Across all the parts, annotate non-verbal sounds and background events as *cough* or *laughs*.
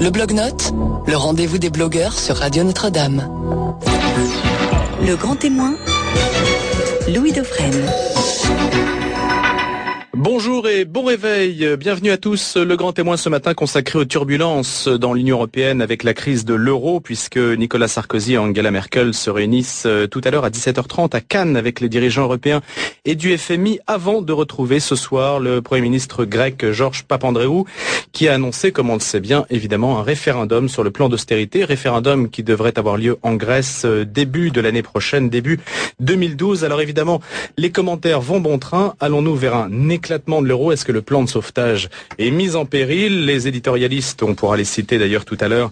Le blog-notes, le rendez-vous des blogueurs sur Radio Notre-Dame. Le grand témoin, Louis Dauphren. Bonjour et bon réveil. Bienvenue à tous. Le grand témoin ce matin consacré aux turbulences dans l'Union européenne avec la crise de l'euro puisque Nicolas Sarkozy et Angela Merkel se réunissent euh, tout à l'heure à 17h30 à Cannes avec les dirigeants européens et du FMI avant de retrouver ce soir le Premier ministre grec Georges Papandreou qui a annoncé, comme on le sait bien, évidemment un référendum sur le plan d'austérité, référendum qui devrait avoir lieu en Grèce euh, début de l'année prochaine, début 2012. Alors évidemment, les commentaires vont bon train. Allons-nous vers un éclat de l'euro, est-ce que le plan de sauvetage est mis en péril? Les éditorialistes, on pourra les citer d'ailleurs tout à l'heure,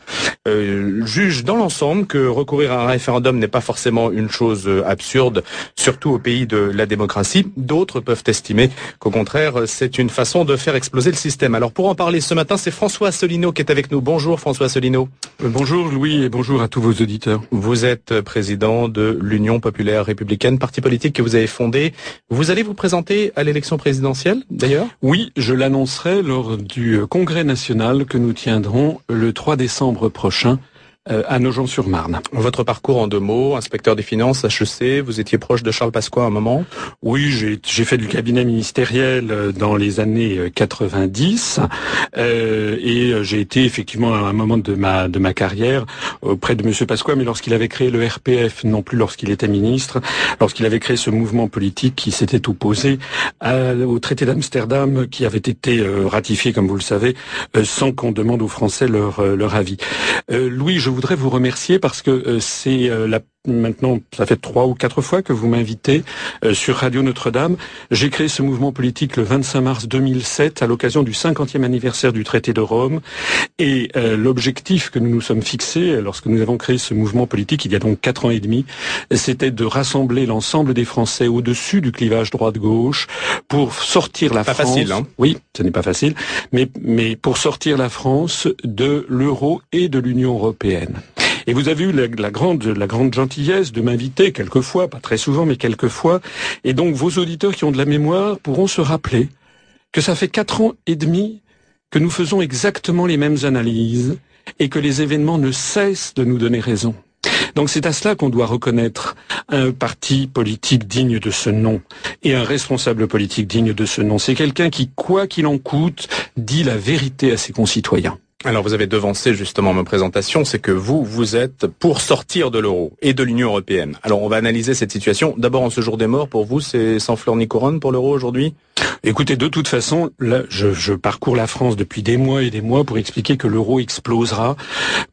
euh, jugent dans l'ensemble que recourir à un référendum n'est pas forcément une chose euh, absurde, surtout au pays de la démocratie. D'autres peuvent estimer qu'au contraire, c'est une façon de faire exploser le système. Alors pour en parler ce matin, c'est François Asselineau qui est avec nous. Bonjour François Asselineau. Euh, bonjour Louis et bonjour à tous vos auditeurs. Vous êtes président de l'Union populaire républicaine, parti politique que vous avez fondé. Vous allez vous présenter à l'élection présidentielle? D'ailleurs Oui, je l'annoncerai lors du congrès national que nous tiendrons le 3 décembre prochain. euh, à Nogent-sur-Marne. Votre parcours en deux mots, inspecteur des finances, HEC, vous étiez proche de Charles Pasqua à un moment? Oui, j'ai fait du cabinet ministériel euh, dans les années 90 euh, et j'ai été effectivement à un moment de ma de ma carrière auprès de Monsieur Pasqua, mais lorsqu'il avait créé le RPF, non plus lorsqu'il était ministre, lorsqu'il avait créé ce mouvement politique qui s'était opposé au traité d'Amsterdam qui avait été ratifié, comme vous le savez, sans qu'on demande aux Français leur leur avis. Louis, je voudrais vous remercier parce que euh, c'est euh, la maintenant, ça fait trois ou quatre fois que vous m'invitez euh, sur Radio Notre-Dame. J'ai créé ce mouvement politique le 25 mars 2007 à l'occasion du 50e anniversaire du traité de Rome. Et euh, l'objectif que nous nous sommes fixés lorsque nous avons créé ce mouvement politique il y a donc quatre ans et demi, c'était de rassembler l'ensemble des Français au-dessus du clivage droite-gauche pour sortir la pas France. Facile, hein oui, ce n'est pas facile, mais, mais pour sortir la France de l'euro et de l'Union européenne. Et vous avez eu la, grande, grande gentillesse de m'inviter quelquefois, pas très souvent, mais quelquefois. Et donc vos auditeurs qui ont de la mémoire pourront se rappeler que ça fait quatre ans et demi que nous faisons exactement les mêmes analyses et que les événements ne cessent de nous donner raison. Donc c'est à cela qu'on doit reconnaître un parti politique digne de ce nom et un responsable politique digne de ce nom. C'est quelqu'un qui, quoi qu'il en coûte, dit la vérité à ses concitoyens. Alors vous avez devancé justement ma présentation, c'est que vous, vous êtes pour sortir de l'euro et de l'Union européenne. Alors on va analyser cette situation. D'abord en ce jour des morts, pour vous, c'est sans fleur ni couronne pour l'euro aujourd'hui? Écoutez, de toute façon, là, je, je, parcours la France depuis des mois et des mois pour expliquer que l'euro explosera.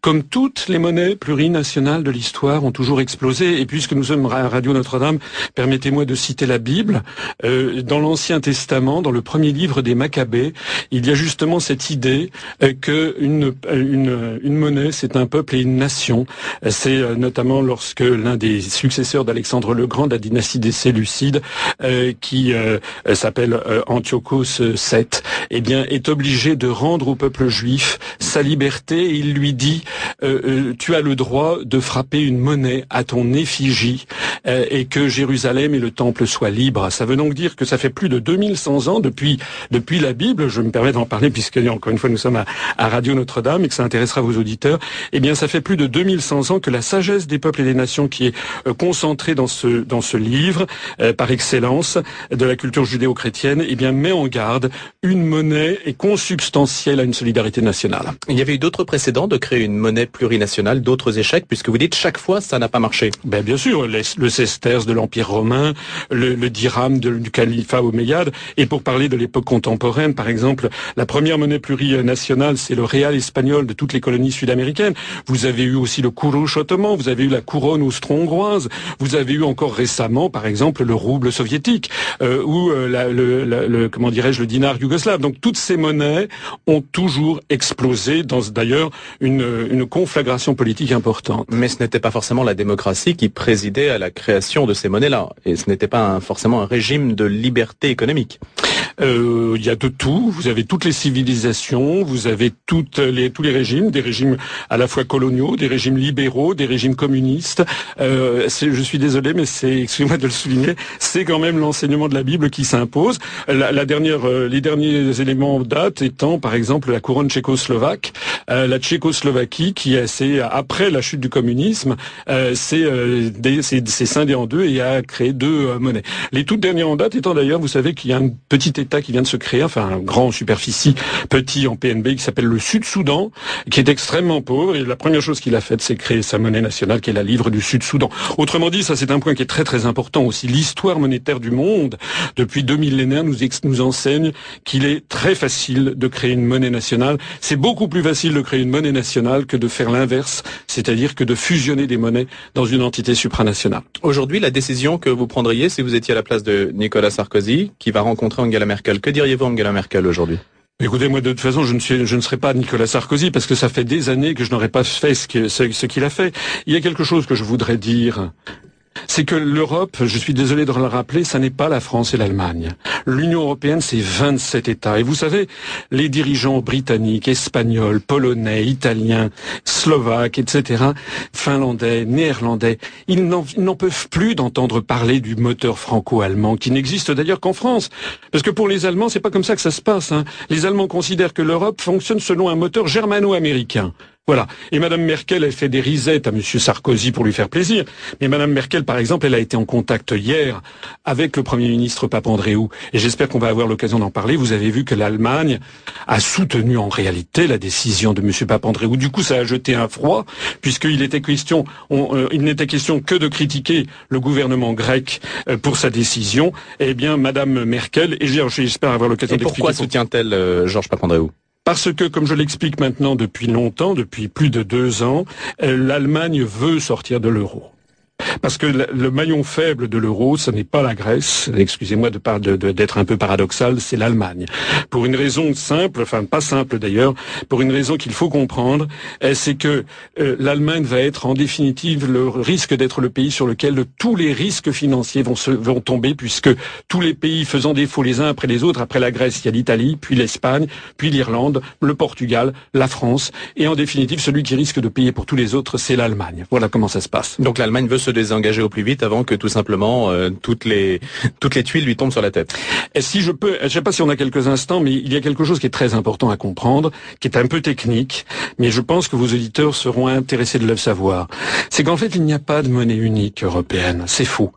Comme toutes les monnaies plurinationales de l'histoire ont toujours explosé. Et puisque nous sommes à Radio Notre-Dame, permettez-moi de citer la Bible. Euh, dans l'Ancien Testament, dans le premier livre des Maccabées, il y a justement cette idée euh, que une, monnaie, c'est un peuple et une nation. C'est euh, notamment lorsque l'un des successeurs d'Alexandre le Grand, la dynastie des Séleucides, euh, qui euh, s'appelle Antiochos VII, eh bien, est obligé de rendre au peuple juif sa liberté. Et il lui dit tu as le droit de frapper une monnaie à ton effigie et que Jérusalem et le temple soient libres. Ça veut donc dire que ça fait plus de 2100 ans depuis depuis la Bible. Je me permets d'en parler puisque encore une fois nous sommes à, Radio Notre-Dame et que ça intéressera vos auditeurs. Eh bien, ça fait plus de 2100 ans que la sagesse des peuples et des nations qui est concentrée dans ce dans ce livre par excellence de la culture judéo-chrétienne, eh bien met en garde une monnaie est consubstantielle à une solidarité nationale. Il y avait eu d'autres précédents de créer une monnaie plurinationale, d'autres échecs, puisque vous dites chaque fois ça n'a pas marché. Ben bien sûr, le sesterce de l'Empire romain, le, dirham du califat omeyyade, et pour parler de l'époque contemporaine, par exemple, la première monnaie plurinationale, c'est le espagnol de toutes les colonies sud-américaines. Vous avez eu aussi le kourouch ottoman, vous avez eu la couronne austro-hongroise, vous avez eu encore récemment, par exemple, le rouble soviétique, euh, ou euh, la, le, le, comment dirais-je, le dinar yougoslave. Donc toutes ces monnaies ont toujours explosé dans d'ailleurs une, une conflagration politique importante. Mais ce n'était pas forcément la démocratie qui présidait à la création de ces monnaies-là, et ce n'était pas forcément un régime de liberté économique. Euh, il y a de tout. Vous avez toutes les civilisations, vous avez tous les régimes, des régimes à la fois coloniaux, des régimes libéraux, des régimes communistes. Euh, je suis désolé, mais c'est, excusez-moi de le souligner, c'est quand même l'enseignement de la Bible qui s'impose. La, la, dernière, euh, les derniers éléments date étant, par exemple, la couronne tchécoslovaque, euh, la Tchécoslovaquie qui, c'est après la chute du communisme, euh, c'est scindé en deux et a créé deux monnaies. Les toutes dernières en date étant d'ailleurs, vous savez qu'il y a un petit État qui vient de se créer, enfin un grand en superficie, petit en PNB, qui s'appelle le Sud-Soudan, qui est extrêmement pauvre. Et la première chose qu'il a faite, c'est créer sa monnaie nationale, qui est la livre du Sud-Soudan. Autrement dit, ça c'est un point qui est très très important aussi. L'histoire monétaire du monde, depuis deux millénaires, nous, nous enseigne qu'il est très facile de créer une monnaie nationale. C'est beaucoup plus facile de créer une monnaie nationale que de faire l'inverse, c'est-à-dire que de fusionner des monnaies dans une entité supranationale. Aujourd'hui, la décision que vous prendriez si vous étiez à la place de Nicolas Sarkozy, qui va rencontrer Angela Merkel, que diriez-vous Angela Merkel aujourd'hui? Écoutez, moi de toute façon, je ne, serai pas Nicolas Sarkozy parce que ça fait des années que je n'aurais pas fait ce qu'il a fait. Il y a quelque chose que je voudrais dire c'est que l'Europe, je suis désolé de le rappeler, ça n'est pas la France et l'Allemagne. L'Union européenne, c'est 27 États. Et vous savez, les dirigeants britanniques, espagnols, polonais, italiens, slovaques, etc., finlandais, néerlandais, ils n'en peuvent plus d'entendre parler du moteur franco-allemand, qui n'existe d'ailleurs qu'en France. Parce que pour les Allemands, c'est pas comme ça que ça se passe. Hein. Les Allemands considèrent que l'Europe fonctionne selon un moteur germano-américain. Voilà. Et Madame Merkel, elle fait des risettes à Monsieur Sarkozy pour lui faire plaisir. Mais Madame Merkel, par exemple, elle a été en contact hier avec le Premier ministre Papandréou. Et j'espère qu'on va avoir l'occasion d'en parler. Vous avez vu que l'Allemagne a soutenu en réalité la décision de Monsieur Papandréou. Du coup, ça a jeté un froid, puisqu'il était question, euh, il n'était question que de critiquer le gouvernement grec euh, pour sa décision. Eh bien, Madame Merkel, et j'espère avoir l'occasion d'expliquer. Pourquoi soutient-elle euh, Georges Papandréou parce que, comme je l'explique maintenant depuis longtemps, depuis plus de deux ans, euh, l'Allemagne veut sortir de l'euro. Parce que le maillon faible de l'euro, ce n'est pas la Grèce, excusez-moi d'être de, de, un peu paradoxal, c'est l'Allemagne. Pour une raison simple, enfin pas simple d'ailleurs, pour une raison qu'il faut comprendre, euh, c'est que euh, l'Allemagne va être en définitive le risque d'être le pays sur lequel tous les risques financiers vont, se, vont tomber, puisque tous les pays faisant défaut les uns après les autres, après la Grèce, il y a l'Italie, puis l'Espagne, puis l'Irlande, le Portugal, la France, et en définitive, celui qui risque de payer pour tous les autres, c'est l'Allemagne. Voilà comment ça se passe. Donc l'Allemagne veut désengager au plus vite avant que tout simplement euh, toutes les *laughs* toutes les tuiles lui tombent sur la tête. Et si je peux, je sais pas si on a quelques instants, mais il y a quelque chose qui est très important à comprendre, qui est un peu technique, mais je pense que vos auditeurs seront intéressés de le savoir. C'est qu'en fait, il n'y a pas de monnaie unique européenne. C'est faux.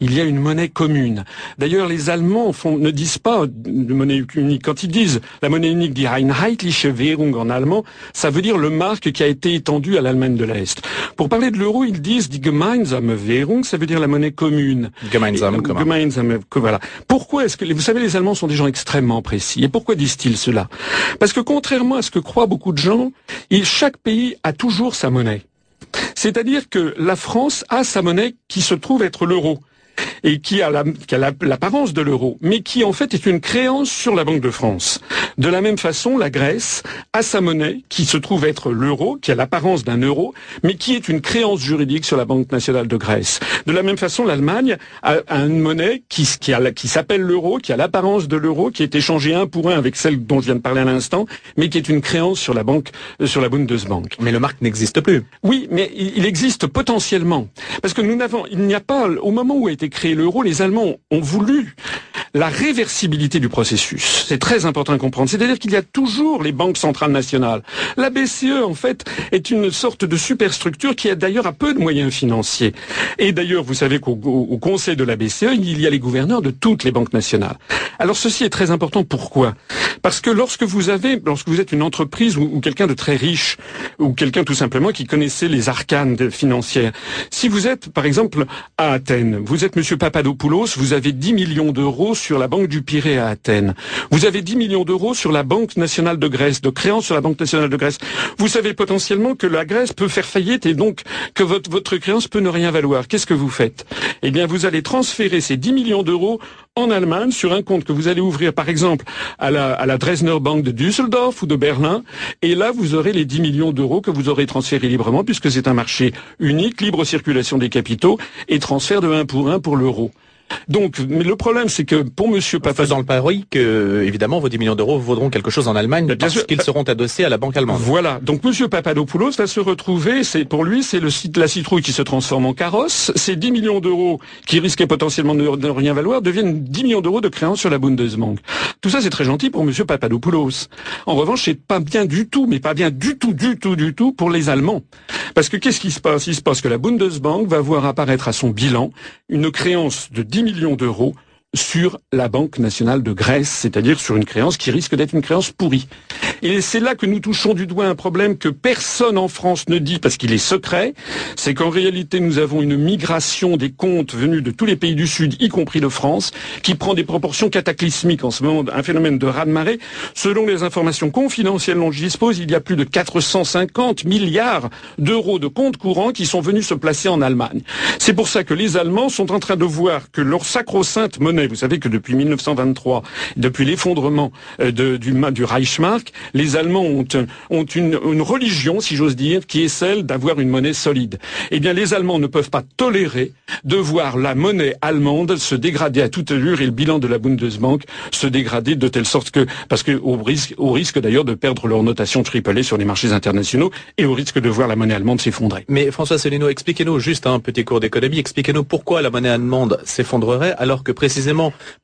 Il y a une monnaie commune. D'ailleurs, les Allemands ne disent pas de monnaie unique. Quand ils disent la monnaie unique die Einheitliche Währung en allemand, ça veut dire le marque qui a été étendu à l'Allemagne de l'Est. Pour parler de l'euro, ils disent die Gemeinsame Währung, ça veut dire la monnaie commune. Gemeinsame, Gemeinsame, voilà. Pourquoi est-ce que, vous savez, les Allemands sont des gens extrêmement précis. Et pourquoi disent-ils cela? Parce que contrairement à ce que croient beaucoup de gens, chaque pays a toujours sa monnaie. C'est-à-dire que la France a sa monnaie qui se trouve être l'euro et qui a l'apparence de l'euro, mais qui en fait est une créance sur la Banque de France. De la même façon, la Grèce a sa monnaie qui se trouve être l'euro, qui a l'apparence d'un euro, mais qui est une créance juridique sur la Banque nationale de Grèce. De la même façon, l'Allemagne a, une monnaie qui, qui s'appelle l'euro, qui a l'apparence de l'euro, qui est échangée un pour un avec celle dont je viens de parler à l'instant, mais qui est une créance sur la banque, euh, sur la Bundesbank. Mais le marque n'existe plus. Oui, mais il existe potentiellement. Parce que nous n'avons, il n'y a pas, au moment où a été créé l'euro, les Allemands ont voulu la réversibilité du processus. C'est très important à comprendre. C'est-à-dire qu'il y a toujours les banques centrales nationales. La BCE, en fait, est une sorte de superstructure qui a d'ailleurs à peu de moyens financiers. Et d'ailleurs, vous savez qu'au conseil de la BCE, il y a les gouverneurs de toutes les banques nationales. Alors ceci est très important. Pourquoi? Parce que lorsque vous avez, lorsque vous êtes une entreprise ou, quelqu'un de très riche, ou quelqu'un tout simplement qui connaissait les arcanes financières, si vous êtes, par exemple, à Athènes, vous êtes Monsieur Papadopoulos, vous avez 10 millions d'euros sur la Banque du Pirée à Athènes. Vous avez 10 millions d'euros sur la Banque nationale de Grèce, de créances sur la Banque nationale de Grèce. Vous savez potentiellement que la Grèce peut faire faillite et donc que votre, votre créance peut ne rien valoir. Qu'est-ce que vous faites? Eh bien, vous allez transférer ces 10 millions d'euros en Allemagne sur un compte que vous allez ouvrir par exemple à la, à la Dresdner Bank de Düsseldorf ou de Berlin et là vous aurez les 10 millions d'euros que vous aurez transférés librement puisque c'est un marché unique, libre circulation des capitaux et transfert de 1 pour 1 pour l'euro. Donc, mais le problème, c'est que pour Monsieur Papadopoulos, faisant le pari que, évidemment, vos 10 millions d'euros vaudront quelque chose en Allemagne Bien parce qu'ils seront adossés à la banque allemande. Voilà. Donc Monsieur Papadopoulos va se retrouver, c'est pour lui, c'est le site la citrouille qui se transforme en carrosse. Ces 10 millions d'euros qui risquaient potentiellement de ne rien valoir deviennent 10 millions d'euros de créances sur la Bundesbank. Tout ça, c'est très gentil pour Monsieur Papadopoulos. En revanche, c'est pas bien du tout, mais pas bien du tout, du tout, du tout pour les Allemands. Parce que qu'est-ce qui se passe? Il se passe que la Bundesbank va voir apparaître à son bilan une créance de 10 millions d'euros sur la Banque nationale de Grèce, c'est-à-dire sur une créance qui risque d'être une créance pourrie. Et c'est là que nous touchons du doigt un problème que personne en France ne dit parce qu'il est secret, c'est qu'en réalité nous avons une migration des comptes venus de tous les pays du Sud, y compris de France, qui prend des proportions cataclysmiques en ce moment, un phénomène de raz-de-marée. Selon les informations confidentielles dont je dispose, il y a plus de 450 milliards d'euros de comptes courants qui sont venus se placer en Allemagne. C'est pour ça que les Allemands sont en train de voir que leur sacro-sainte monnaie, vous savez que depuis 1923, depuis l'effondrement euh, du, ma- du Reichsmark, les Allemands ont, ont une, religion, si j'ose dire, qui est celle d'avoir une monnaie solide. Eh bien, les Allemands ne peuvent pas tolérer de voir la monnaie allemande se dégrader à toute allure et le bilan de la Bundesbank se dégrader de telle sorte que, parce que au risque, d'ailleurs de perdre leur notation triple A sur les marchés internationaux et au risque de voir la monnaie allemande s'effondrer. Mais François Solino, expliquez-nous juste un petit cours d'économie, expliquez-nous pourquoi la monnaie allemande s'effondrerait alors que précisément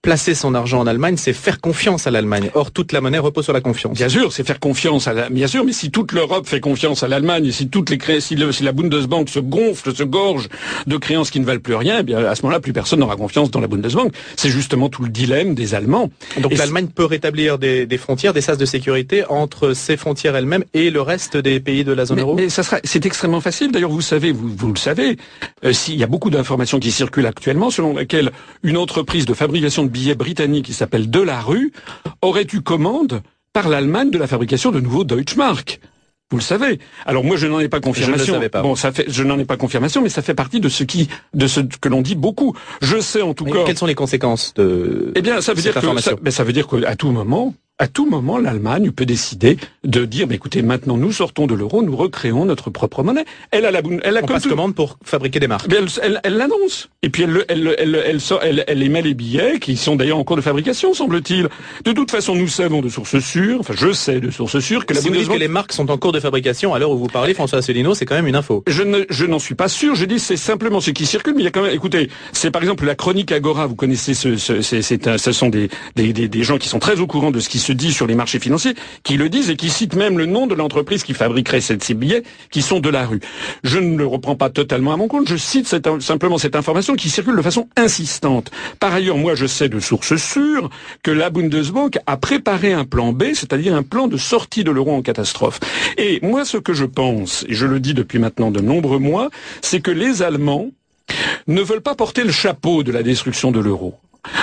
placer son argent en Allemagne, c'est faire confiance à l'Allemagne. Or, toute la monnaie repose sur la confiance. Bien sûr, c'est faire confiance à la, bien sûr, mais si toute l'Europe fait confiance à l'Allemagne, et si toutes les cré... si, le- si la Bundesbank se gonfle, se gorge de créances qui ne valent plus rien, eh bien, à ce moment-là, plus personne n'aura confiance dans la Bundesbank. C'est justement tout le dilemme des Allemands. Donc l'Allemagne peut rétablir des, des frontières, des sas de sécurité entre ses frontières elles-mêmes et le reste des pays de la zone Mais, euro mais ça sera, c'est extrêmement facile. D'ailleurs, vous savez, vous, vous le savez, euh, s'il y a beaucoup d'informations qui circulent actuellement, selon laquelle une entreprise de fabrication de billets britannique qui s'appelle Delarue aurait eu commande par l'Allemagne de la fabrication de nouveaux Deutschmark. Vous le savez. Alors moi, je n'en ai pas confirmation. savais pas. Bon, ça fait, je n'en ai pas confirmation, mais ça fait partie de ce qui, de ce que l'on dit beaucoup. Je sais en tout Mais cas. Quelles sont les conséquences de Eh bien, ça veut cette dire que ça, ben, ça veut dire qu'à tout moment, à tout moment, l'Allemagne peut décider de dire, mais écoutez, maintenant nous sortons de l'euro, nous recréons notre propre monnaie. Elle a la, elle a On comme passe tout- commande pour fabriquer des marques. Eh elle- elle elle l'annonce. Et puis elle, le- elle, le- elle, le- elle, sort- elle, elle émet les billets qui sont d'ailleurs en cours de fabrication, semble-t-il. De toute façon, nous savons de sources sûres, enfin je sais de sources sûres que la si vous dites que les marques sont en cours de fabrication, à l'heure où vous parlez, François Asselineau, c'est quand même une info. Je ne, je n'en suis pas sûr. Je dis c'est simplement ce qui circule, mais il y a quand même. Écoutez, c'est par exemple la chronique Agora. Vous connaissez ce, ce, un- ce sont des, des, des, des gens qui sont très au courant de ce qui se dit sur les marchés financiers, qui le disent et qui citent même le nom de l'entreprise qui fabriquerait ces billets, qui sont de la rue. Je ne le reprends pas totalement à mon compte. Je cite simplement cette information qui circule de façon insistante. Par ailleurs, moi, je sais de sources sûres que la Bundesbank a préparé un plan B, c'est-à-dire un plan de sortie de l'euro en catastrophe. Et moi, ce que je pense, et je le dis depuis maintenant de nombreux mois, c'est que les Allemands ne veulent pas porter le chapeau de la destruction de l'euro.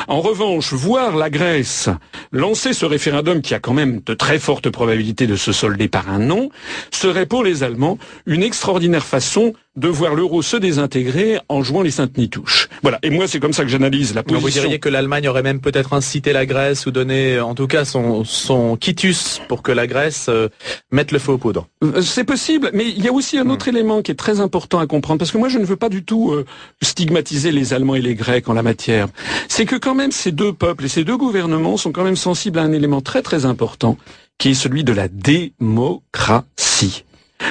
En revanche, voir la Grèce lancer ce référendum qui a quand même de très fortes probabilités de se solder par un non, serait pour les Allemands une extraordinaire façon de voir l'euro se désintégrer en jouant les saintes nitouches. Voilà. Et moi, c'est comme ça que j'analyse la Donc vous position. diriez que l'Allemagne aurait même peut-être incité la Grèce ou donné en tout cas son, son quitus pour que la Grèce euh, mette le feu aux poudres. Euh, C'est possible, mais il y a aussi un autre élément qui est très important à comprendre, parce que moi je ne veux pas du tout euh, stigmatiser les Allemands et les Grecs en la matière. C'est que quand même ces deux peuples et ces deux gouvernements sont quand même sensibles à un élément très très important, qui est celui de la démocratie.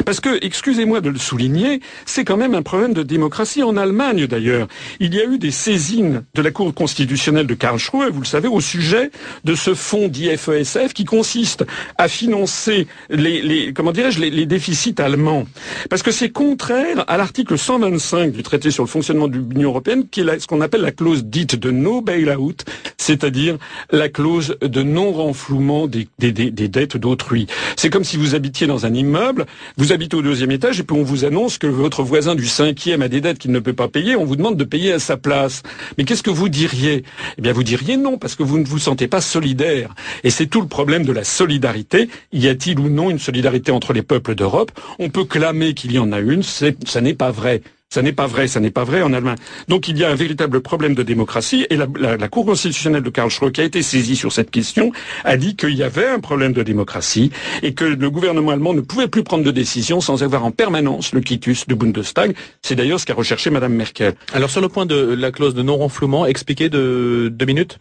Parce que, excusez-moi de le souligner, c'est quand même un problème de démocratie en Allemagne d'ailleurs. Il y a eu des saisines de la Cour constitutionnelle de Karlsruhe, vous le savez, au sujet de ce fonds d'IFESF qui consiste à financer les, les comment dirais-je, les, déficits allemands. Parce que c'est contraire à l'article 125 du traité sur le fonctionnement de l'Union européenne, qui est ce qu'on appelle la clause dite de no bailout, c'est-à-dire la clause de non-renflouement des, des, des, des dettes d'autrui. C'est comme si vous habitiez dans un immeuble, vous habitez au deuxième étage et puis on vous annonce que votre voisin du cinquième a des dettes qu'il ne peut pas payer, on vous demande de payer à sa place. Mais qu'est-ce que vous diriez? Eh bien vous diriez non, parce que vous ne vous sentez pas solidaire. Et c'est tout le problème de la solidarité. Y a-t-il ou non une solidarité entre les peuples d'Europe? On peut clamer qu'il y en a une, ça n'est pas vrai. Ça n'est pas vrai, ça n'est pas vrai en Allemagne. Donc il y a un véritable problème de démocratie et la, la Cour constitutionnelle de Karlsruhe, qui a été saisie sur cette question, a dit qu'il y avait un problème de démocratie et que le gouvernement allemand ne pouvait plus prendre de décision sans avoir en permanence le quitus du Bundestag. C'est d'ailleurs ce qu'a recherché Madame Merkel. Alors sur le point de la clause de non-renflouement, expliquez de deux minutes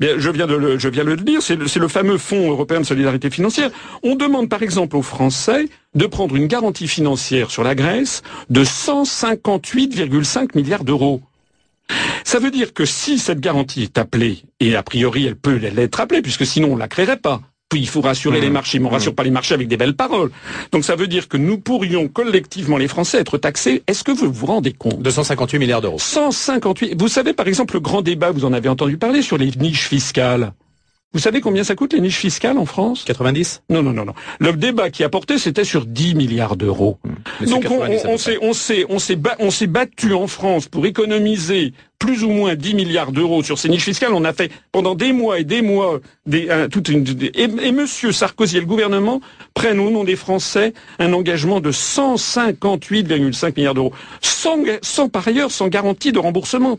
Bien, je viens de le, je viens de le dire, c'est le, le, fameux Fonds européen de solidarité financière. On demande par exemple aux Français de prendre une garantie financière sur la Grèce de 158,5 milliards d'euros. Ça veut dire que si cette garantie est appelée, et a priori elle peut l'être appelée, puisque sinon on la créerait pas, il faut rassurer les mmh. marchés, mais on rassure mmh. pas les marchés avec des belles paroles. Donc ça veut dire que nous pourrions collectivement, les Français, être taxés. Est-ce que vous vous rendez compte? 258 milliards d'euros. 158. Vous savez, par exemple, le grand débat, vous en avez entendu parler sur les niches fiscales. Vous savez combien ça coûte les niches fiscales en France 90 Non, non, non, non. Le débat qui a porté, c'était sur 10 milliards d'euros. Mmh. Donc on, on, s'est, on s'est, on s'est, on s'est battu en France pour économiser plus ou moins 10 milliards d'euros sur ces niches fiscales. On a fait pendant des mois et des mois des, toute une, et, et Monsieur Sarkozy et le gouvernement prennent au nom des Français un engagement de 158,5 milliards d'euros, sans, sans par ailleurs sans garantie de remboursement.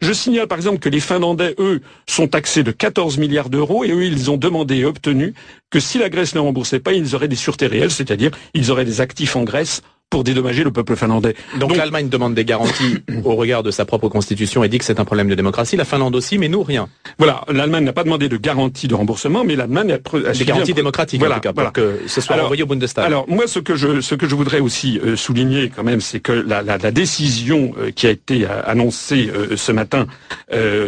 Je signale par exemple que les Finlandais, eux, sont taxés de 14 milliards d'euros et eux, ils ont demandé et obtenu que si la Grèce ne remboursait pas, ils auraient des sûretés réelles, c'est-à-dire ils auraient des actifs en Grèce pour dédommager le peuple finlandais. Donc, l'Allemagne demande des garanties *coughs* au regard de sa propre constitution et dit que c'est un problème de démocratie. La Finlande aussi, mais nous rien. Voilà, l'Allemagne n'a pas demandé de garantie de remboursement, mais l'Allemagne a, a des garanties démocratiques voilà, en tout cas, pour que ce soit envoyé au Bundestag. Alors moi, ce que je ce que je voudrais aussi euh, souligner quand même, c'est que la, la, la décision euh, qui a été euh, annoncée ce matin,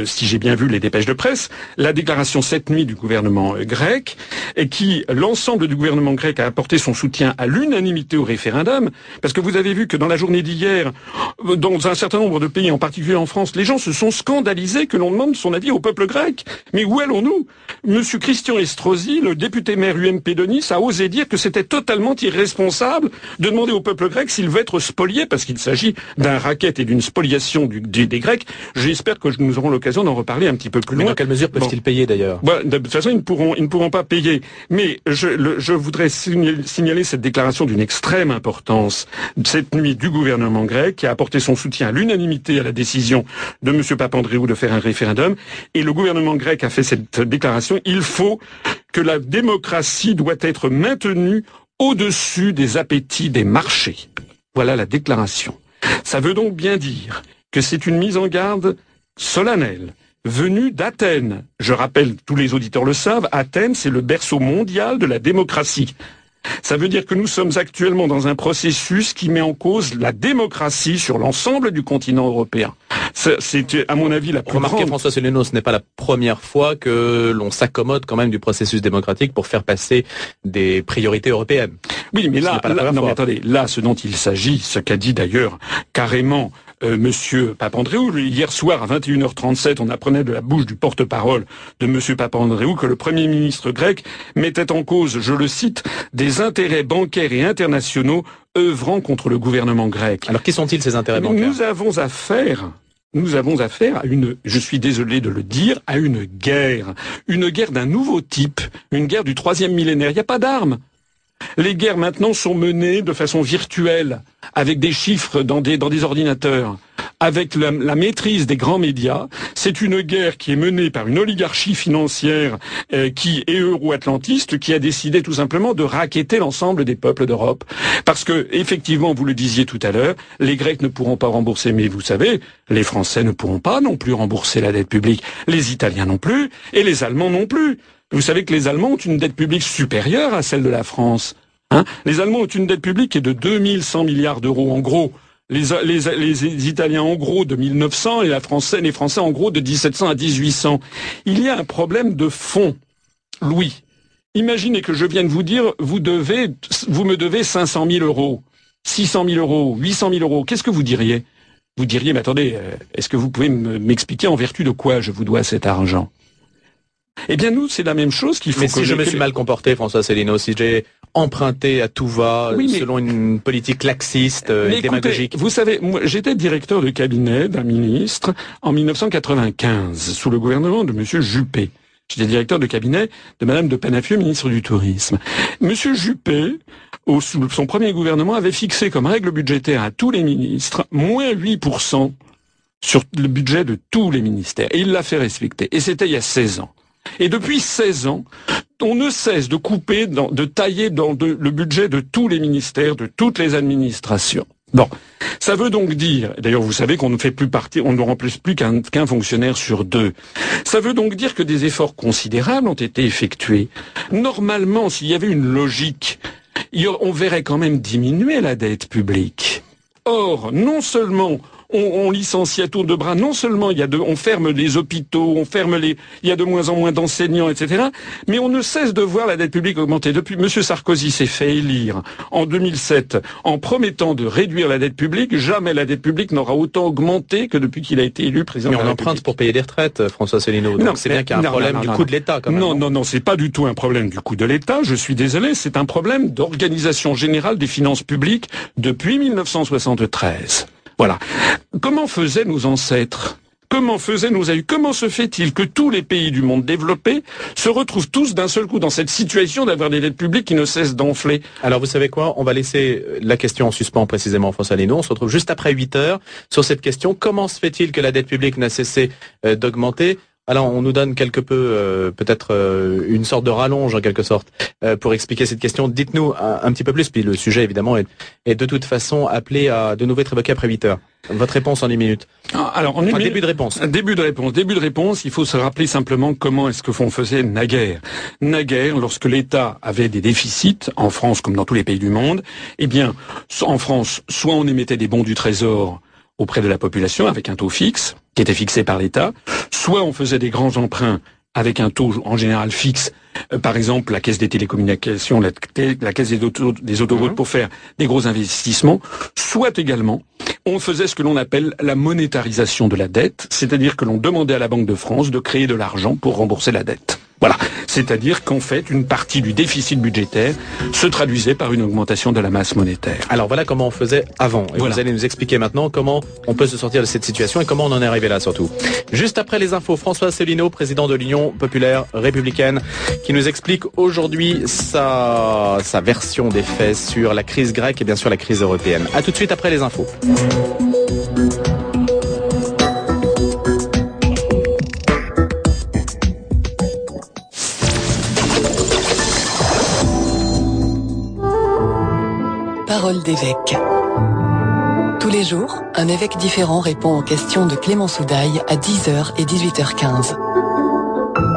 si j'ai bien vu les dépêches de presse, la déclaration cette nuit du gouvernement grec, et qui l'ensemble du gouvernement grec a apporté son soutien à l'unanimité au référendum. Parce que vous avez vu que dans la journée d'hier, dans un certain nombre de pays, en particulier en France, les gens se sont scandalisés que l'on demande son avis au peuple grec. Mais où allons-nous? Monsieur Christian Estrosi, le député maire UMP de Nice, a osé dire que c'était totalement irresponsable de demander au peuple grec s'il veut être spolié, parce qu'il s'agit d'un racket et d'une spoliation du, des Grecs. J'espère que nous aurons l'occasion d'en reparler un petit peu plus loin. Mais dans quelle mesure peuvent-ils payer d'ailleurs? De toute façon, ils ne pourront, ils ne pourront pas payer. Mais je, je voudrais signaler cette déclaration d'une extrême importance cette nuit du gouvernement grec qui a apporté son soutien à l'unanimité à la décision de M. Papandreou de faire un référendum. Et le gouvernement grec a fait cette déclaration. Il faut que la démocratie doit être maintenue au-dessus des appétits des marchés. Voilà la déclaration. Ça veut donc bien dire que c'est une mise en garde solennelle venue d'Athènes. Je rappelle, tous les auditeurs le savent, Athènes, c'est le berceau mondial de la démocratie. Ça veut dire que nous sommes actuellement dans un processus qui met en cause la démocratie sur l'ensemble du continent européen. C'est, à mon avis, la plus Remarquez, François Céléno, ce n'est pas la première fois que l'on s'accommode quand même du processus démocratique pour faire passer des priorités européennes. Oui, mais là, là non, attendez, là, ce dont il s'agit, ce qu'a dit d'ailleurs carrément euh, Monsieur Papandréou. Hier soir à 21h37, on apprenait de la bouche du porte-parole de Monsieur Papandréou que le Premier ministre grec mettait en cause, je le cite, des intérêts bancaires et internationaux œuvrant contre le gouvernement grec. Alors qui sont-ils ces intérêts bancaires? Nous avons affaire nous avons affaire à une, je suis désolé de le dire, à une guerre. Une guerre d'un nouveau type, une guerre du troisième millénaire. Il n'y a pas d'armes. Les guerres maintenant sont menées de façon virtuelle, avec des chiffres dans des, ordinateurs, avec la, maîtrise des grands médias. C'est une guerre qui est menée par une oligarchie financière euh, qui est euro-atlantiste, qui a décidé tout simplement de raqueter l'ensemble des peuples d'Europe. Parce que, effectivement, vous le disiez tout à l'heure, les Grecs ne pourront pas rembourser, mais vous savez, les Français ne pourront pas non plus rembourser la dette publique, les Italiens non plus, et les Allemands non plus. Vous savez que les Allemands ont une dette publique supérieure à celle de la France. Hein les Allemands ont une dette publique qui est de 2100 milliards d'euros en gros. Les, Italiens en gros de 1900 et la Français, les Français en gros de 1700 à 1800. Il y a un problème de fond. Louis, imaginez que je vienne vous dire, vous devez, vous me devez 500 000 euros, 600 000 euros, 800 000 euros. Qu'est-ce que vous diriez? Vous diriez, mais attendez, euh, est-ce que vous pouvez m'expliquer en vertu de quoi je vous dois cet argent? Eh bien, nous, c'est la même chose qu'il faut. Mais si je me suis mal comporté, François Céline, si j'ai emprunté à tout va, selon une politique laxiste euh, et démagogique. Vous savez, j'étais directeur de cabinet d'un ministre en 1995 sous le gouvernement de Monsieur Juppé. J'étais directeur de cabinet de Madame de Penafieux, ministre du Tourisme. Monsieur Juppé, au, sous son premier gouvernement, avait fixé comme règle budgétaire à tous les ministres moins 8% sur le budget de tous les ministères. Et il l'a fait respecter. Et c'était il y a 16 ans. Et depuis 16 ans, on ne cesse de couper, de tailler dans le budget de tous les ministères, de toutes les administrations. Bon, ça veut donc dire, d'ailleurs vous savez qu'on ne fait plus partie, on ne remplace plus qu'un fonctionnaire sur deux. Ça veut donc dire que des efforts considérables ont été effectués. Normalement, s'il y avait une logique, on verrait quand même diminuer la dette publique. Or, non seulement on, on, licencie à tour de bras. Non seulement il y a de, on ferme les hôpitaux, on ferme les, il y a de moins en moins d'enseignants, etc. Mais on ne cesse de voir la dette publique augmenter. Depuis, M. Sarkozy s'est fait élire en 2007 en promettant de réduire la dette publique. Jamais la dette publique n'aura autant augmenté que depuis qu'il a été élu président. Mais on emprunte pour payer des retraites, François Célineau. Donc c'est bien qu'il y a un problème du coût de l'État. Non, non, non, c'est pas du tout un problème du coût de l'État. Je suis désolé, c'est un problème d'organisation générale des finances publiques depuis 1973. Voilà. Comment faisaient nos ancêtres? Comment faisaient nos aïeux? Comment se fait-il que tous les pays du monde développé se retrouvent tous d'un seul coup dans cette situation d'avoir des dettes publiques qui ne cessent d'enfler? Alors vous savez quoi? On va laisser la question en suspens précisément, François Lénaud. On se retrouve juste après 8 heures sur cette question. Comment se fait-il que la dette publique n'a cessé euh, d'augmenter? Alors, on nous donne quelque peu, euh, peut-être euh, une sorte de rallonge en quelque sorte, euh, pour expliquer cette question. Dites-nous un, petit peu plus, puis le sujet évidemment est, de toute façon appelé à de nouveau être évoqué après 8 heures. Votre réponse en 10 minutes. Ah, alors, en enfin, début de réponse. Début de réponse. Début de réponse. Il faut se rappeler simplement comment est-ce que font faisait naguère. Naguère, lorsque l'État avait des déficits en France comme dans tous les pays du monde, eh bien, en France, soit on émettait des bons du Trésor auprès de la population avec un taux fixe qui était fixé par l'État, soit on faisait des grands emprunts avec un taux en général fixe, euh, par exemple la caisse des télécommunications, la, caisse des, des autoroutes mhm. pour faire des gros investissements, soit également on faisait ce que l'on appelle la monétarisation de la dette, c'est-à-dire que l'on demandait à la Banque de France de créer de l'argent pour rembourser la dette. Voilà. C'est-à-dire qu'en fait, une partie du déficit budgétaire se traduisait par une augmentation de la masse monétaire. Alors voilà comment on faisait avant. Et vous allez nous expliquer maintenant comment on peut se sortir de cette situation et comment on en est arrivé là surtout. Juste après les infos, François Célineau, président de l'Union populaire républicaine, qui nous explique aujourd'hui sa, sa version des faits sur la crise grecque et bien sûr la crise européenne. A tout de suite après les infos. Parole d'évêque. Tous les jours, un évêque différent répond aux questions de Clément Soudaille à 10h et 18h15.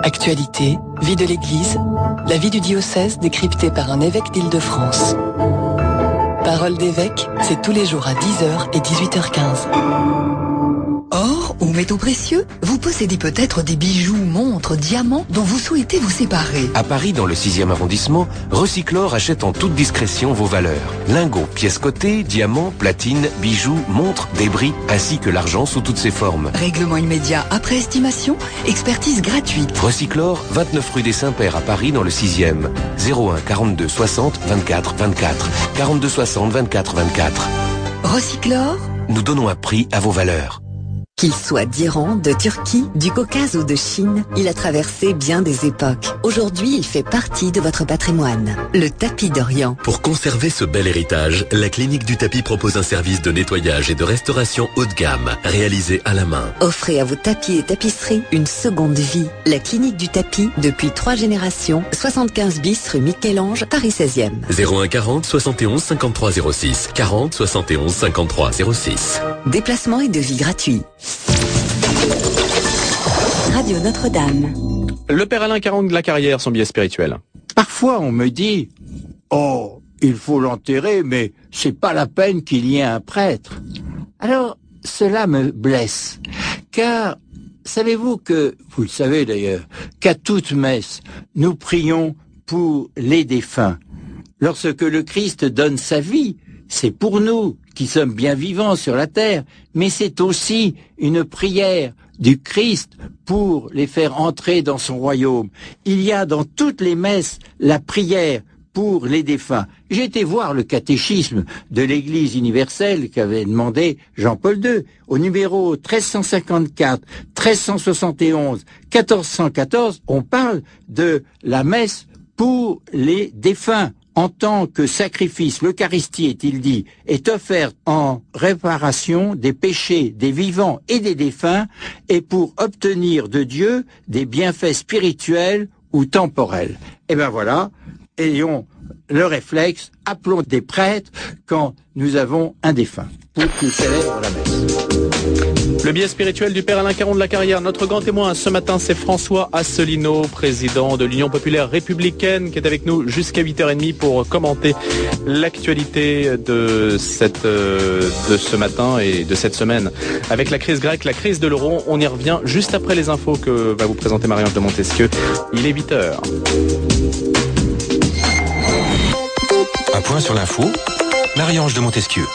Actualité, vie de l'Église, la vie du diocèse décryptée par un évêque d'Île-de-France. Parole d'évêque, c'est tous les jours à 10h et 18h15. Ou métaux précieux Vous possédez peut-être des bijoux, montres, diamants dont vous souhaitez vous séparer. À Paris, dans le 6e arrondissement, Recyclor achète en toute discrétion vos valeurs. Lingots, pièces cotées, diamants, platines, bijoux, montres, débris, ainsi que l'argent sous toutes ses formes. Règlement immédiat après estimation, expertise gratuite. Recyclor, 29 rue des Saints-Pères à Paris, dans le 6e. 01 42 60 24 24. 42 60 24 24. Recyclor Nous donnons un prix à vos valeurs. Qu'il soit d'Iran, de Turquie, du Caucase ou de Chine, il a traversé bien des époques. Aujourd'hui, il fait partie de votre patrimoine. Le tapis d'Orient. Pour conserver ce bel héritage, la clinique du tapis propose un service de nettoyage et de restauration haut de gamme, réalisé à la main. Offrez à vos tapis et tapisseries une seconde vie. La clinique du tapis, depuis trois générations, 75 bis rue Michel-Ange, Paris 16e. 01 40 71 53 06. 40 71 53 06. Déplacement et devis gratuit. Radio Notre-Dame. Le père Alain Caron de la carrière, son biais spirituel. Parfois, on me dit, oh, il faut l'enterrer, mais c'est pas la peine qu'il y ait un prêtre. Alors, cela me blesse, car savez-vous que, vous le savez d'ailleurs, qu'à toute messe, nous prions pour les défunts. Lorsque le Christ donne sa vie, c'est pour nous qui sommes bien vivants sur la terre, mais c'est aussi une prière du Christ pour les faire entrer dans son royaume. Il y a dans toutes les messes la prière pour les défunts. J'ai été voir le catéchisme de l'Église universelle qu'avait demandé Jean-Paul II au numéro 1354, 1371, 1414, on parle de la messe pour les défunts en tant que sacrifice, l'Eucharistie, est-il dit, est offerte en réparation des péchés des vivants et des défunts et pour obtenir de Dieu des bienfaits spirituels ou temporels. Et eh ben voilà, ayons le réflexe, appelons des prêtres quand nous avons un défunt pour qu'ils célèbrent la messe. Le biais spirituel du père Alain Caron de la carrière. Notre grand témoin ce matin, c'est François Asselineau, président de l'Union populaire républicaine, qui est avec nous jusqu'à 8h30 pour commenter l'actualité de cette, euh, de ce matin et de cette semaine. Avec la crise grecque, la crise de l'euro, on y revient juste après les infos que va vous présenter Marie-Ange de Montesquieu. Il est 8h. Point sur l'info. Marie-Ange de Montesquieu.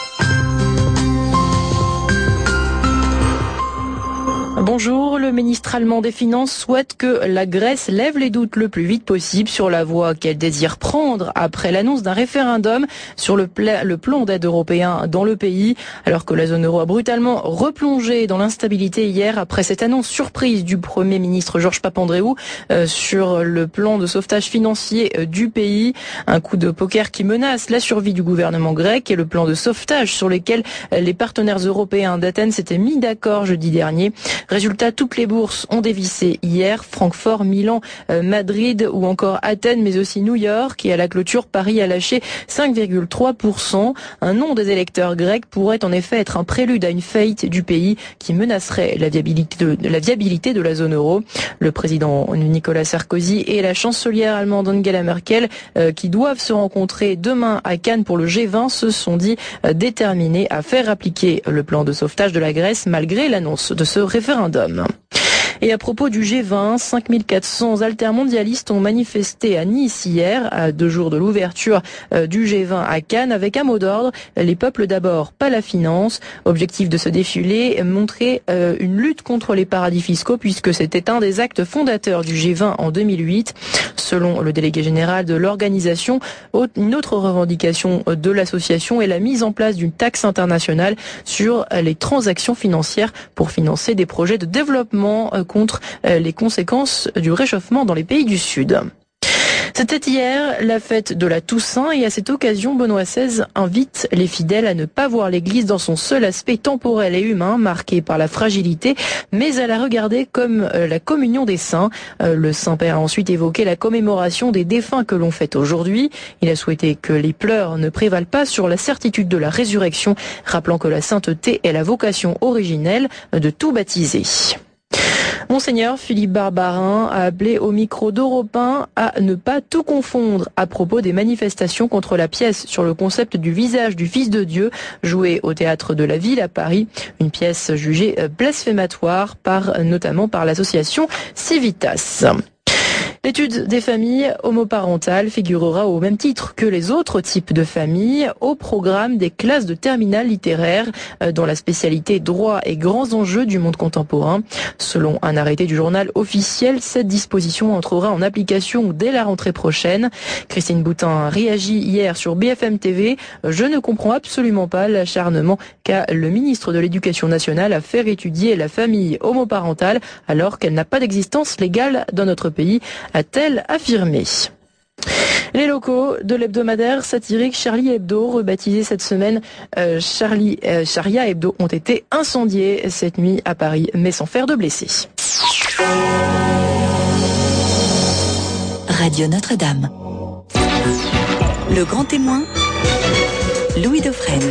Bonjour, le ministre allemand des Finances souhaite que la Grèce lève les doutes le plus vite possible sur la voie qu'elle désire prendre après l'annonce d'un référendum sur le, plan d'aide européen dans le pays, alors que la zone euro a brutalement replongé dans l'instabilité hier après cette annonce surprise du Premier ministre Georges Papandreou euh, sur le plan de sauvetage financier euh, du pays, un coup de poker qui menace la survie du gouvernement grec et le plan de sauvetage sur lequel les partenaires européens d'Athènes s'étaient mis d'accord jeudi dernier. Résultat, toutes les bourses ont dévissé hier. Francfort, Milan, euh, Madrid ou encore Athènes, mais aussi New York. Et à la clôture, Paris a lâché 5,3%. Un nom des électeurs grecs pourrait en effet être un prélude à une faillite du pays qui menacerait la viabilité de la, zone euro. Le président Nicolas Sarkozy et la chancelière allemande Angela Merkel, euh, qui doivent se rencontrer demain à Cannes pour le G20, se sont dit euh, déterminés à faire appliquer le plan de sauvetage de la Grèce malgré l'annonce de ce référendum référendum. Et à propos du G20, 5400 altermondialistes ont manifesté à Nice hier, à deux jours de l'ouverture euh, du G20 à Cannes, avec un mot d'ordre, les peuples d'abord, pas la finance. Objectif de ce défilé, montrer euh, une lutte contre les paradis fiscaux, puisque c'était un des actes fondateurs du G20 en 2008. Selon le délégué général de l'organisation, une autre revendication de l'association est la mise en place d'une taxe internationale sur les transactions financières pour financer des projets de développement euh, contre euh, les conséquences du réchauffement dans les pays du Sud. C'était hier la fête de la Toussaint et à cette occasion, Benoît XVI invite les fidèles à ne pas voir l'Église dans son seul aspect temporel et humain, marqué par la fragilité, mais à la regarder comme euh, la communion des saints. Euh, le Saint-Père a ensuite évoqué la commémoration des défunts que l'on fête aujourd'hui. Il a souhaité que les pleurs ne prévalent pas sur la certitude de la résurrection, rappelant que la sainteté est la vocation originelle de tout baptisé. Monseigneur Philippe Barbarin a appelé au micro d'Europe 1 à ne pas tout confondre à propos des manifestations contre la pièce sur le concept du visage du Fils de Dieu jouée au théâtre de la ville à Paris, une pièce jugée blasphématoire par notamment par l'association Civitas. L'étude des familles homoparentales figurera au même titre que les autres types de familles au programme des classes de terminale littéraire euh, dont la spécialité droit et grands enjeux du monde contemporain. Selon un arrêté du journal officiel, cette disposition entrera en application dès la rentrée prochaine. Christine Boutin réagit hier sur BFM TV. Je ne comprends absolument pas l'acharnement qu'a le ministre de l'Éducation nationale à faire étudier la famille homoparentale alors qu'elle n'a pas d'existence légale dans notre pays a-t-elle affirmé. Les locaux de l'hebdomadaire satirique Charlie Hebdo, rebaptisé cette semaine euh, Charlie, euh, Charia Hebdo, ont été incendiés cette nuit à Paris, mais sans faire de blessés. Radio Notre-Dame. Le grand témoin, Louis Dauphren.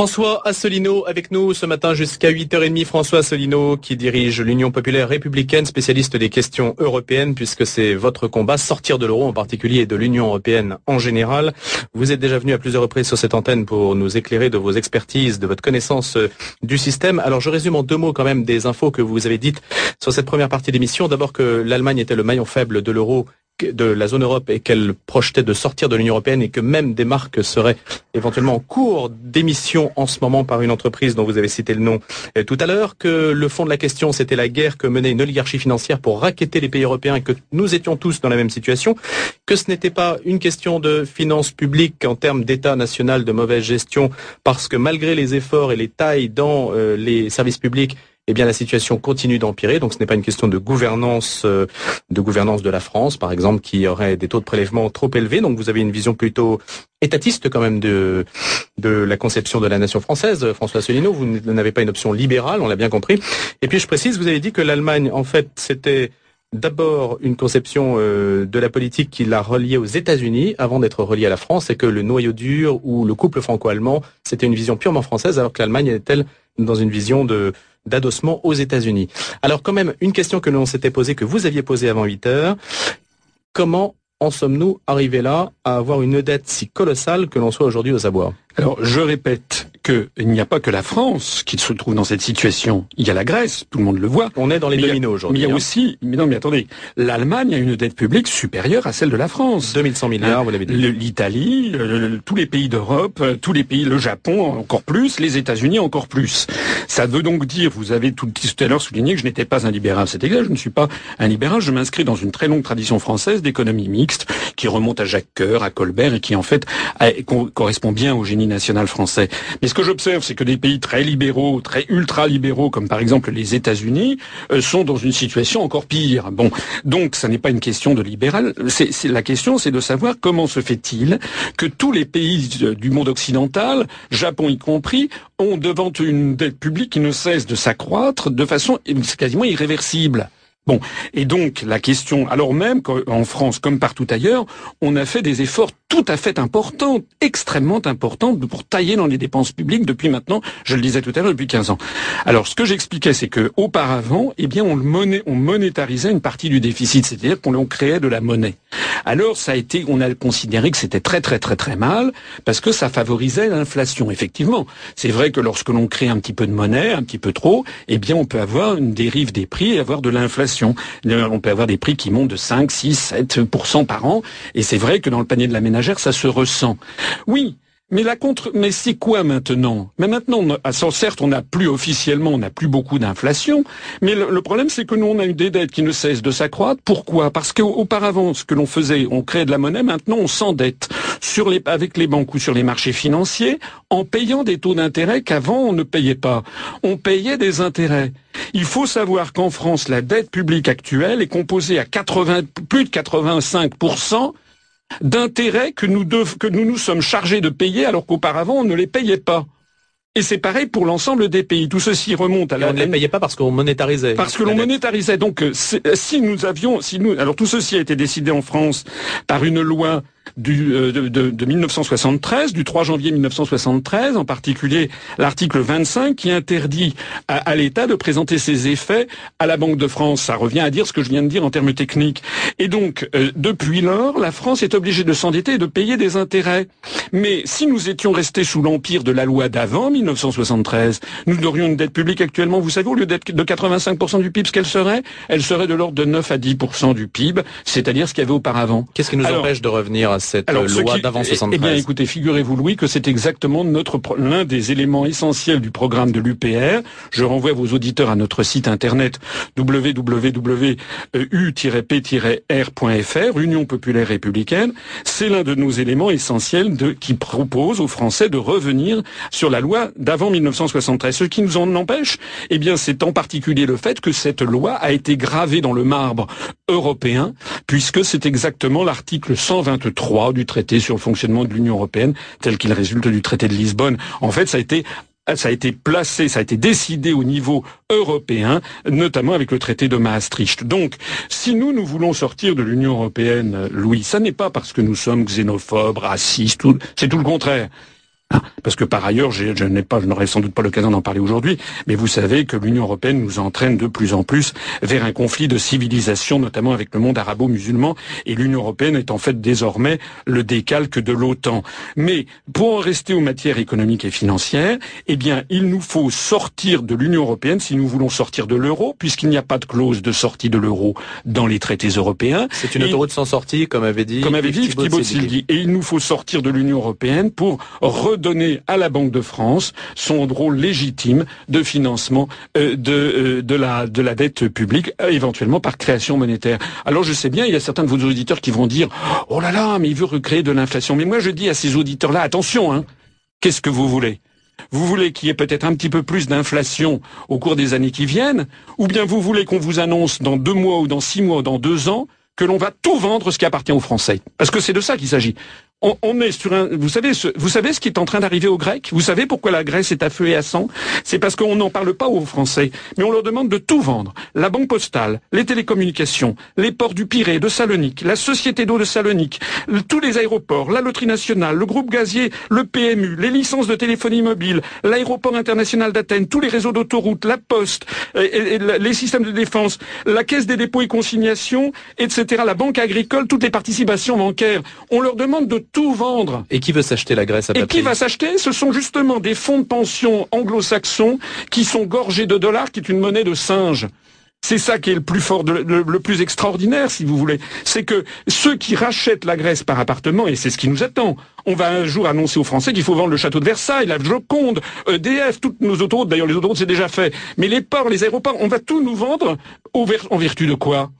François Asselineau avec nous ce matin jusqu'à 8h30. François Asselineau qui dirige l'Union populaire républicaine, spécialiste des questions européennes puisque c'est votre combat, sortir de l'euro en particulier et de l'Union européenne en général. Vous êtes déjà venu à plusieurs reprises sur cette antenne pour nous éclairer de vos expertises, de votre connaissance euh, du système. Alors je résume en deux mots quand même des infos que vous avez dites sur cette première partie d'émission. D'abord que l'Allemagne était le maillon faible de l'euro de la zone Europe et qu'elle projetait de sortir de l'Union européenne et que même des marques seraient éventuellement en cours d'émission en ce moment par une entreprise dont vous avez cité le nom euh, tout à l'heure, que le fond de la question c'était la guerre que menait une oligarchie financière pour raqueter les pays européens et que nous étions tous dans la même situation, que ce n'était pas une question de finances publiques en termes d'état national de mauvaise gestion parce que malgré les efforts et les tailles dans euh, les services publics, eh bien la situation continue d'empirer. Donc ce n'est pas une question de gouvernance, euh, de gouvernance de la France, par exemple, qui aurait des taux de prélèvement trop élevés. Donc vous avez une vision plutôt étatiste quand même de de la conception de la nation française. François Asselineau, vous n'avez pas une option libérale, on l'a bien compris. Et puis je précise, vous avez dit que l'Allemagne, en fait, c'était d'abord une conception euh, de la politique qui l'a reliée aux États-Unis avant d'être reliée à la France et que le noyau dur ou le couple franco-allemand, c'était une vision purement française alors que l'Allemagne est-elle dans une vision de d'adossement aux États-Unis. Alors quand même, une question que l'on s'était posée, que vous aviez posée avant 8 heures, comment en sommes-nous arrivés là à avoir une dette si colossale que l'on soit aujourd'hui aux abois Alors je répète, qu'il n'y a pas que la France qui se trouve dans cette situation. Il y a la Grèce, tout le monde le voit. On est dans les dominos aujourd'hui. Mais il y a hein. aussi, mais non, mais attendez, l'Allemagne a une dette publique supérieure à celle de la France. 2100 milliards, vous l'avez dit. L'Italie, tous les pays d'Europe, tous les pays, le Japon encore plus, les États-Unis encore plus. Ça veut donc dire, vous avez tout, tout à l'heure souligné que je n'étais pas un libéral. C'est exact, je ne suis pas un libéral. Je m'inscris dans une très longue tradition française d'économie mixte qui remonte à Jacques Coeur, à Colbert et qui en fait correspond bien au génie national français. Mais ce que j'observe, c'est que des pays très libéraux, très ultra-libéraux, comme par exemple les États-Unis, euh, sont dans une situation encore pire. Bon, donc ça n'est pas une question de libéral. La question, c'est de savoir comment se fait-il que tous les pays du monde occidental, Japon y compris, ont devant une dette publique qui ne cesse de s'accroître de façon quasiment irréversible. Bon, et donc la question, alors même qu'en France comme partout ailleurs, on a fait des efforts tout à fait importants, extrêmement importants, pour tailler dans les dépenses publiques depuis maintenant, je le disais tout à l'heure, depuis 15 ans. Alors ce que j'expliquais, c'est que auparavant, eh bien, on, on monétarisait une partie du déficit, c'est-à-dire qu'on créait de la monnaie. Alors ça a été, on a considéré que c'était très très très très mal parce que ça favorisait l'inflation. Effectivement, c'est vrai que lorsque l'on crée un petit peu de monnaie, un petit peu trop, eh bien, on peut avoir une dérive des prix et avoir de l'inflation. On peut avoir des prix qui montent de 5, 6, 7% par an. Et c'est vrai que dans le panier de la ménagère, ça se ressent. Oui, mais la contre, mais c'est quoi maintenant? Mais maintenant, ah, certes, on n'a plus officiellement, on n'a plus beaucoup d'inflation, mais le, problème, c'est que nous, on a eu des dettes qui ne cessent de s'accroître. Pourquoi? Parce qu'auparavant, ce que l'on faisait, on créait de la monnaie. Maintenant, on s'endette sur les, avec les banques ou sur les marchés financiers, en payant des taux d'intérêt qu'avant on ne payait pas. On payait des intérêts. Il faut savoir qu'en France, la dette publique actuelle est composée à 80, plus de 85% d'intérêts que nous, que nous nous sommes chargés de payer alors qu'auparavant on ne les payait pas. Et c'est pareil pour l'ensemble des pays. Tout ceci remonte à la. on ne les payait pas parce qu'on monétarisait. Parce que l'on monétarisait. Donc, euh, si nous avions, si nous, alors tout ceci a été décidé en France par une loi du, euh, de, de, 1973, du 3 janvier 1973, en particulier l'article 25 qui interdit à, l'État de présenter ses effets à la Banque de France. Ça revient à dire ce que je viens de dire en termes techniques. Et donc, euh, depuis lors, la France est obligée de s'endetter et de payer des intérêts. Mais si nous étions restés sous l'empire de la loi d'avant 1973, nous aurions une dette publique actuellement, vous savez, au lieu d'être de 85% du PIB, ce qu'elle serait? Elle serait de l'ordre de 9 à 10% du PIB, c'est-à-dire ce qu'il y avait auparavant. Qu'est-ce qui nous empêche de revenir à cette loi d'avant 73 Eh bien, écoutez, figurez-vous, Louis, que c'est exactement notre l'un des éléments essentiels du programme de l'UPR. Je renvoie vos auditeurs à notre site internet www.u-p-r.fr, Union populaire républicaine. C'est l'un de nos éléments essentiels de, qui propose aux Français de revenir sur la loi d'avant 1973. Ce qui nous en empêche, eh bien, c'est en particulier le fait que cette loi a été gravée dans le marbre européen, puisque c'est exactement l'article 123 du traité sur le fonctionnement de l'Union européenne, tel qu'il résulte du traité de Lisbonne. En fait, ça a été ça a été placé, ça a été décidé au niveau européen, notamment avec le traité de Maastricht. Donc, si nous, nous voulons sortir de l'Union européenne, Louis, ça n'est pas parce que nous sommes xénophobes, racistes, c'est tout le contraire. Hein, parce que par ailleurs, je n'ai pas, je n'aurai sans doute pas l'occasion d'en parler aujourd'hui, mais vous savez que l'Union européenne nous entraîne de plus en plus vers un conflit de civilisation, notamment avec le monde arabo-musulman, et l'Union européenne est en fait désormais le décalque de l'OTAN. Mais pour en rester aux matières économiques et financières, eh bien, il nous faut sortir de l'Union européenne si nous voulons sortir de l'euro, puisqu'il n'y a pas de clause de sortie de l'euro dans les traités européens. C'est une autoroute sans sortie, comme avait dit. Comme avait dit Thibaut. Et il nous faut sortir de l'Union européenne pour donner à la Banque de France son rôle légitime de financement euh, de, euh, de, la, de la dette publique, euh, éventuellement par création monétaire. Alors je sais bien, il y a certains de vos auditeurs qui vont dire « Oh là là, mais il veut recréer de l'inflation ». Mais moi je dis à ces auditeurs-là, attention, hein, qu'est-ce que vous voulez? Vous voulez qu'il y ait peut-être un petit peu plus d'inflation au cours des années qui viennent, ou bien vous voulez qu'on vous annonce dans deux mois ou dans six mois ou dans deux ans que l'on va tout vendre ce qui appartient aux Français? Parce que c'est de ça qu'il s'agit on, est sur un. Vous savez, ce, vous savez ce qui est en train d'arriver aux Grecs? Vous savez pourquoi la Grèce est à feu et à sang? C'est parce qu'on n'en parle pas aux Français, mais on leur demande de tout vendre. La banque postale, les télécommunications, les ports du Pirée, de Salonique, la société d'eau de Salonique, tous les aéroports, la loterie nationale, le groupe gazier, le PMU, les licences de téléphonie mobile, l'aéroport international d'Athènes, tous les réseaux d'autoroutes, la poste, les systèmes de défense, la caisse des dépôts et consignations, etc. La banque agricole, toutes les participations bancaires. On leur demande de tout vendre. Et qui veut s'acheter la Grèce à Et qui va s'acheter Ce sont justement des fonds de pension anglo-saxons qui sont gorgés de dollars, qui est une monnaie de singe. C'est ça qui est le plus fort, le, plus extraordinaire, si vous voulez. C'est que ceux qui rachètent la Grèce par appartement, et c'est ce qui nous attend, on va un jour annoncer aux Français qu'il faut vendre le château de Versailles, la Joconde, EDF, toutes nos autoroutes, d'ailleurs les autoroutes c'est déjà fait, mais les ports, les aéroports, on va tout nous vendre en vertu de quoi?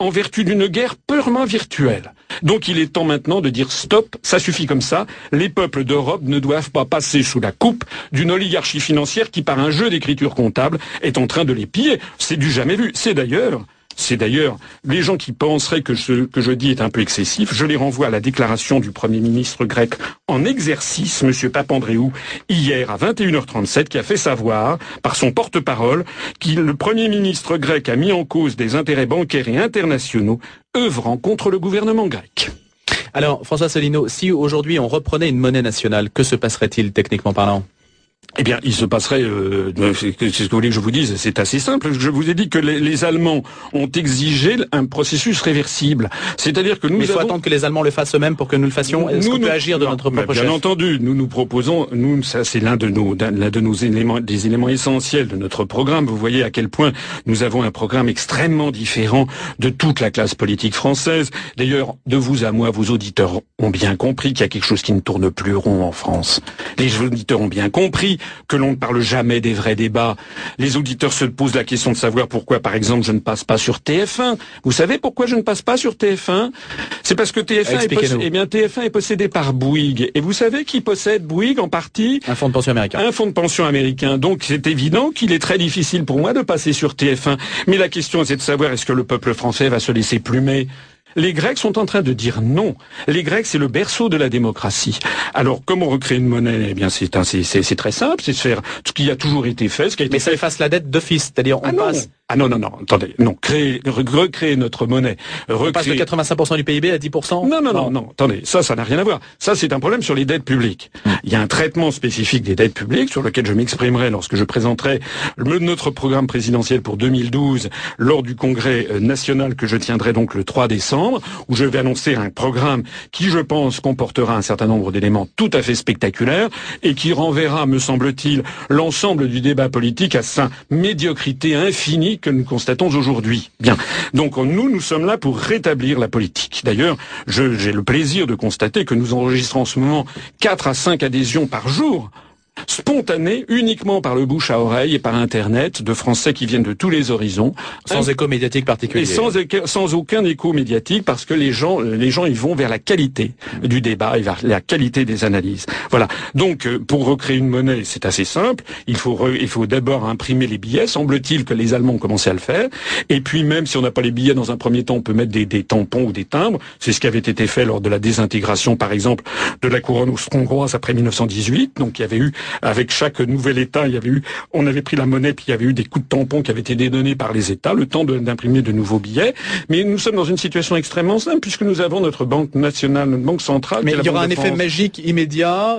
En vertu d'une guerre purement virtuelle. Donc il est temps maintenant de dire stop, ça suffit comme ça, les peuples d'Europe ne doivent pas passer sous la coupe d'une oligarchie financière qui par un jeu d'écriture comptable est en train de les piller. C'est du jamais vu. C'est d'ailleurs c'est d'ailleurs les gens qui penseraient que ce que je dis est un peu excessif. Je les renvoie à la déclaration du Premier ministre grec en exercice, M. Papandréou, hier à 21h37, qui a fait savoir, par son porte-parole, que le Premier ministre grec a mis en cause des intérêts bancaires et internationaux œuvrant contre le gouvernement grec. Alors, François Solino, si aujourd'hui on reprenait une monnaie nationale, que se passerait-il techniquement parlant? Eh bien, il se passerait, euh, c'est ce que vous voulez que je vous dise, c'est assez simple. Je vous ai dit que les, Allemands ont exigé un processus réversible. C'est-à-dire que nous Mais il faut attendre que les Allemands le fassent eux-mêmes pour que nous le fassions. Est-ce qu'on peut agir de notre propre Bien entendu, nous nous proposons, nous, ça c'est l'un de nos, l'un de nos éléments, des éléments essentiels de notre programme. Vous voyez à quel point nous avons un programme extrêmement différent de toute la classe politique française. D'ailleurs, de vous à moi, vos auditeurs ont bien compris qu'il y a quelque chose qui ne tourne plus rond en France. Les auditeurs ont bien compris que l'on ne parle jamais des vrais débats. Les auditeurs se posent la question de savoir pourquoi, par exemple, je ne passe pas sur TF1. Vous savez pourquoi je ne passe pas sur TF1 C'est parce que TF1 est, eh bien, TF1 est possédé par Bouygues. Et vous savez qui possède Bouygues en partie? Un fonds de pension américain. Un fonds de pension américain. Donc c'est évident qu'il est très difficile pour moi de passer sur TF1. Mais la question c'est de savoir est-ce que le peuple français va se laisser plumer? Les Grecs sont en train de dire non. Les Grecs, c'est le berceau de la démocratie. Alors, comment recréer une monnaie? Eh bien, c'est très simple, c'est de faire ce qui a toujours été fait. Ce qui a été Mais ça efface la dette d'office, c'est-à-dire on ah passe ah non, non, non, attendez, non, créer, recréer notre monnaie. Recréer... On passe de 85% du PIB à 10% Non, non, non, non, attendez, ça, ça n'a rien à voir. Ça, c'est un problème sur les dettes publiques. Hmm. Il y a un traitement spécifique des dettes publiques sur lequel je m'exprimerai lorsque je présenterai notre programme présidentiel pour 2012 lors du congrès euh, national que je tiendrai donc le 3 décembre, où je vais annoncer un programme qui, je pense, comportera un certain nombre d'éléments tout à fait spectaculaires et qui renverra, me semble-t-il, l'ensemble du débat politique à sa médiocrité infinie que nous constatons aujourd'hui. Bien. Donc nous, nous sommes là pour rétablir la politique. D'ailleurs, j'ai le plaisir de constater que nous enregistrons en ce moment 4 à 5 adhésions par jour spontanée uniquement par le bouche à oreille et par Internet de Français qui viennent de tous les horizons. Sans écho médiatique particulier. Et sans, sans, aucun écho médiatique parce que les gens, les gens, ils vont vers la qualité du débat et vers la qualité des analyses. Voilà. Donc, euh, pour recréer une monnaie, c'est assez simple. Il faut, il faut d'abord imprimer les billets. Semble-t-il que les Allemands ont commencé à le faire. Et puis, même si on n'a pas les billets dans un premier temps, on peut mettre des, des tampons ou des timbres. C'est ce qui avait été fait lors de la désintégration, par exemple, de la couronne hongroise après 1918. Donc, il y avait eu avec chaque nouvel État, il y avait eu, on avait pris la monnaie, puis il y avait eu des coups de tampon qui avaient été dédonnés par les États, le temps d'imprimer de, nouveaux billets. Mais nous sommes dans une situation extrêmement simple, puisque nous avons notre banque nationale, notre banque centrale. Mais il y aura un effet magique immédiat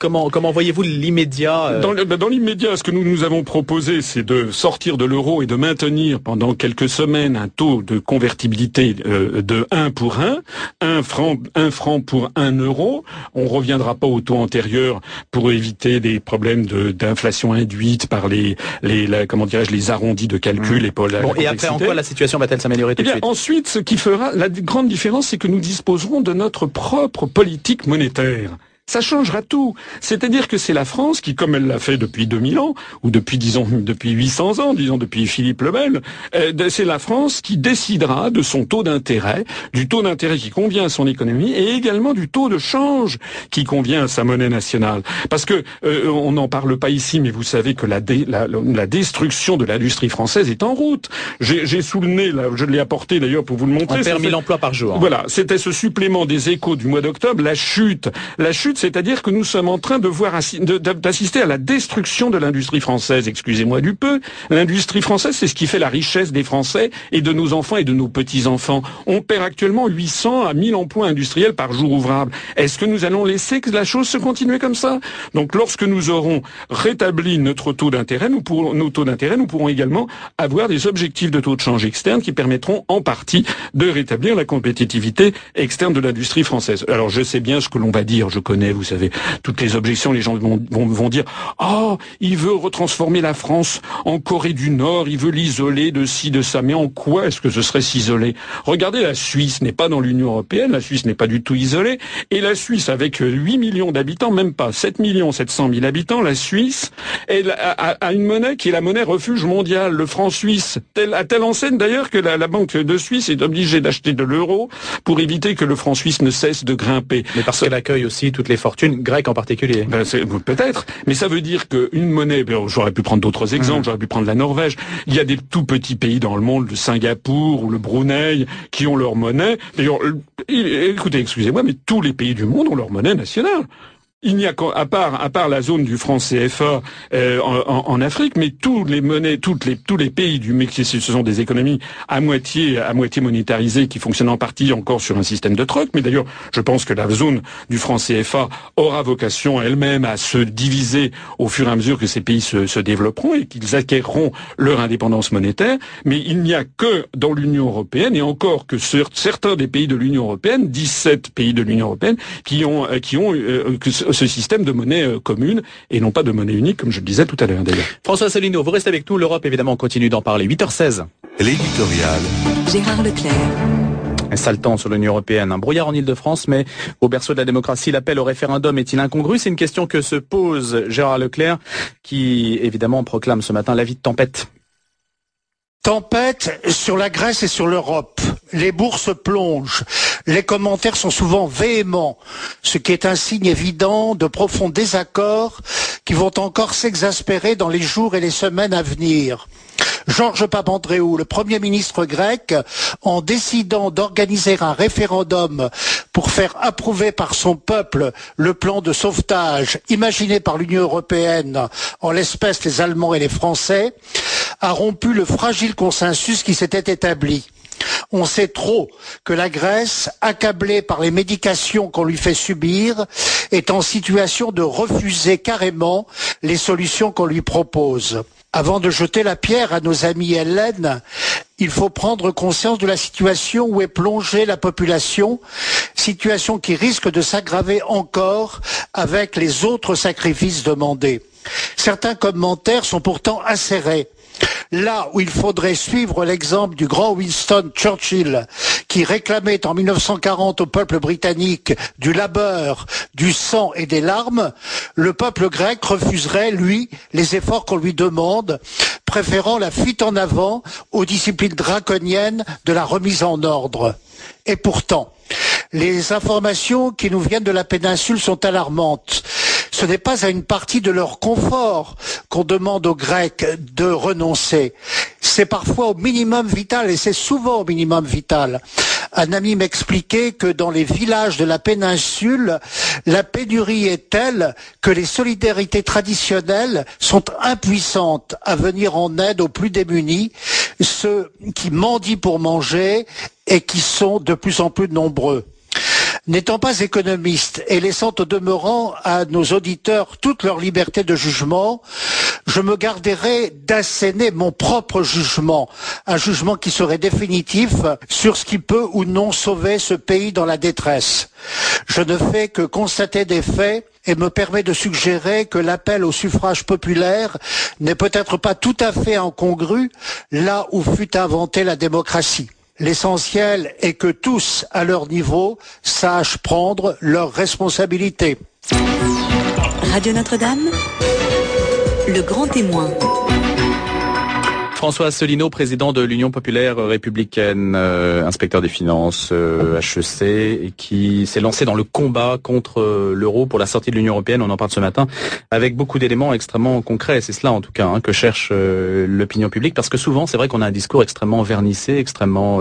Comment, comment voyez-vous l'immédiat euh Dans, dans l'immédiat, ce que nous nous avons proposé, c'est de sortir de l'euro et de maintenir pendant quelques semaines un taux de convertibilité euh, de 1 pour 1, 1 franc, 1 franc pour 1 euro. On reviendra pas au taux antérieur pour éviter des problèmes d'inflation induite par les, les comment dirais-je, les arrondis de calcul et pour bon, Et après, en quoi la situation va-t-elle s'améliorer tout eh de suite? Ensuite, ce qui fera la grande différence, c'est que nous disposerons de notre propre politique monétaire ça changera tout. C'est-à-dire que c'est la France qui, comme elle l'a fait depuis 2000 ans, ou depuis, disons, depuis 800 ans, disons, depuis Philippe le Bel, euh, c'est la France qui décidera de son taux d'intérêt, du taux d'intérêt qui convient à son économie, et également du taux de change qui convient à sa monnaie nationale. Parce que, euh, on n'en parle pas ici, mais vous savez que la, la, destruction de l'industrie française est en route. J'ai sous le nez, là, je l'ai apporté d'ailleurs pour vous le montrer. On perd 1000 emplois par jour. Voilà, c'était ce supplément des échos du mois d'octobre, la chute. La chute c'est-à-dire que nous sommes en train de voir d'assister à la destruction de l'industrie française. Excusez-moi du peu. L'industrie française, c'est ce qui fait la richesse des Français et de nos enfants et de nos petits-enfants. On perd actuellement 800 à 1000 emplois industriels par jour ouvrable. Est-ce que nous allons laisser que la chose se continue comme ça? Donc, lorsque nous aurons rétabli notre taux d'intérêt, nous pourrons, nos taux d'intérêt, nous pourrons également avoir des objectifs de taux de change externe qui permettront en partie de rétablir la compétitivité externe de l'industrie française. Alors, je sais bien ce que l'on va dire. Je connais vous savez, toutes les objections, les gens vont, vont, dire oh, il veut retransformer la France en Corée du Nord, il veut l'isoler de ci, de ça. Mais en quoi est-ce que ce serait s'isoler? Regardez, la Suisse n'est pas dans l'Union Européenne, la Suisse n'est pas du tout isolée, et la Suisse, avec 8 millions d'habitants, même pas 7 millions 700 000 habitants, la Suisse elle a, une monnaie qui est la monnaie refuge mondiale, le franc suisse, à telle enseigne d'ailleurs que la, la, Banque de Suisse est obligée d'acheter de l'euro pour éviter que le franc suisse ne cesse de grimper? Mais parce qu'elle accueille aussi toutes les fortune grecque en particulier. Ben, Peut-être, mais ça veut dire qu'une monnaie, ben, j'aurais pu prendre d'autres exemples, mmh. j'aurais pu prendre la Norvège, il y a des tout petits pays dans le monde, le Singapour ou le Brunei, qui ont leur monnaie. D'ailleurs, écoutez, excusez-moi, mais tous les pays du monde ont leur monnaie nationale. Il n'y a qu'à part, à part la zone du franc CFA euh, en, Afrique, mais toutes les monnaies, les, tous les pays du Mexique, ce sont des économies à moitié, à moitié monétarisées qui fonctionnent en partie encore sur un système de troc. Mais d'ailleurs, je pense que la zone du franc CFA aura vocation elle-même à se diviser au fur et à mesure que ces pays se, développeront et qu'ils acquerront leur indépendance monétaire. Mais il n'y a que dans l'Union européenne et encore que certains des pays de l'Union européenne, 17 pays de l'Union européenne, qui ont, qui ont euh, que ce système de monnaie euh, commune et non pas de monnaie unique, comme je le disais tout à l'heure d'ailleurs. François Solino, vous restez avec nous. L'Europe, évidemment, continue d'en parler. 8h16. L'éditorial. Gérard Leclerc. Un sale temps sur l'Union européenne, un brouillard en Ile-de-France, mais au berceau de la démocratie, l'appel au référendum est-il incongru? C'est une question que se pose Gérard Leclerc, qui évidemment proclame ce matin l'avis de tempête. Tempête sur la Grèce et sur l'Europe. Les bourses plongent. Les commentaires sont souvent véhéments, ce qui est un signe évident de profonds désaccords qui vont encore s'exaspérer dans les jours et les semaines à venir. Georges Papandréou, le Premier ministre grec, en décidant d'organiser un référendum pour faire approuver par son peuple le plan de sauvetage imaginé par l'Union européenne, en l'espèce les Allemands et les Français, a rompu le fragile consensus qui s'était établi. On sait trop que la Grèce, accablée par les médications qu'on lui fait subir, est en situation de refuser carrément les solutions qu'on lui propose. Avant de jeter la pierre à nos amis hellènes, il faut prendre conscience de la situation où est plongée la population, situation qui risque de s'aggraver encore avec les autres sacrifices demandés. Certains commentaires sont pourtant acérés. Là où il faudrait suivre l'exemple du grand Winston Churchill, qui réclamait en 1940 au peuple britannique du labeur, du sang et des larmes, le peuple grec refuserait, lui, les efforts qu'on lui demande, préférant la fuite en avant aux disciplines draconiennes de la remise en ordre. Et pourtant, les informations qui nous viennent de la péninsule sont alarmantes ce n'est pas à une partie de leur confort qu'on demande aux Grecs de renoncer. C'est parfois au minimum vital et c'est souvent au minimum vital. Un ami m'expliquait que dans les villages de la péninsule, la pénurie est telle que les solidarités traditionnelles sont impuissantes à venir en aide aux plus démunis, ceux qui mendient pour manger et qui sont de plus en plus nombreux. N'étant pas économiste et laissant au demeurant à nos auditeurs toute leur liberté de jugement, je me garderai d'asséner mon propre jugement, un jugement qui serait définitif sur ce qui peut ou non sauver ce pays dans la détresse. Je ne fais que constater des faits et me permet de suggérer que l'appel au suffrage populaire n'est peut-être pas tout à fait incongru là où fut inventée la démocratie. L'essentiel est que tous, à leur niveau, sachent prendre leurs responsabilités. Radio Notre-Dame, le grand témoin. François Asselineau, président de l'Union populaire républicaine, euh, inspecteur des finances euh, HEC, et qui s'est lancé dans le combat contre euh, l'euro pour la sortie de l'Union européenne. On en parle ce matin avec beaucoup d'éléments extrêmement concrets. C'est cela en tout cas hein, que cherche l'opinion publique, parce que souvent c'est vrai qu'on a un discours extrêmement vernissé, extrêmement,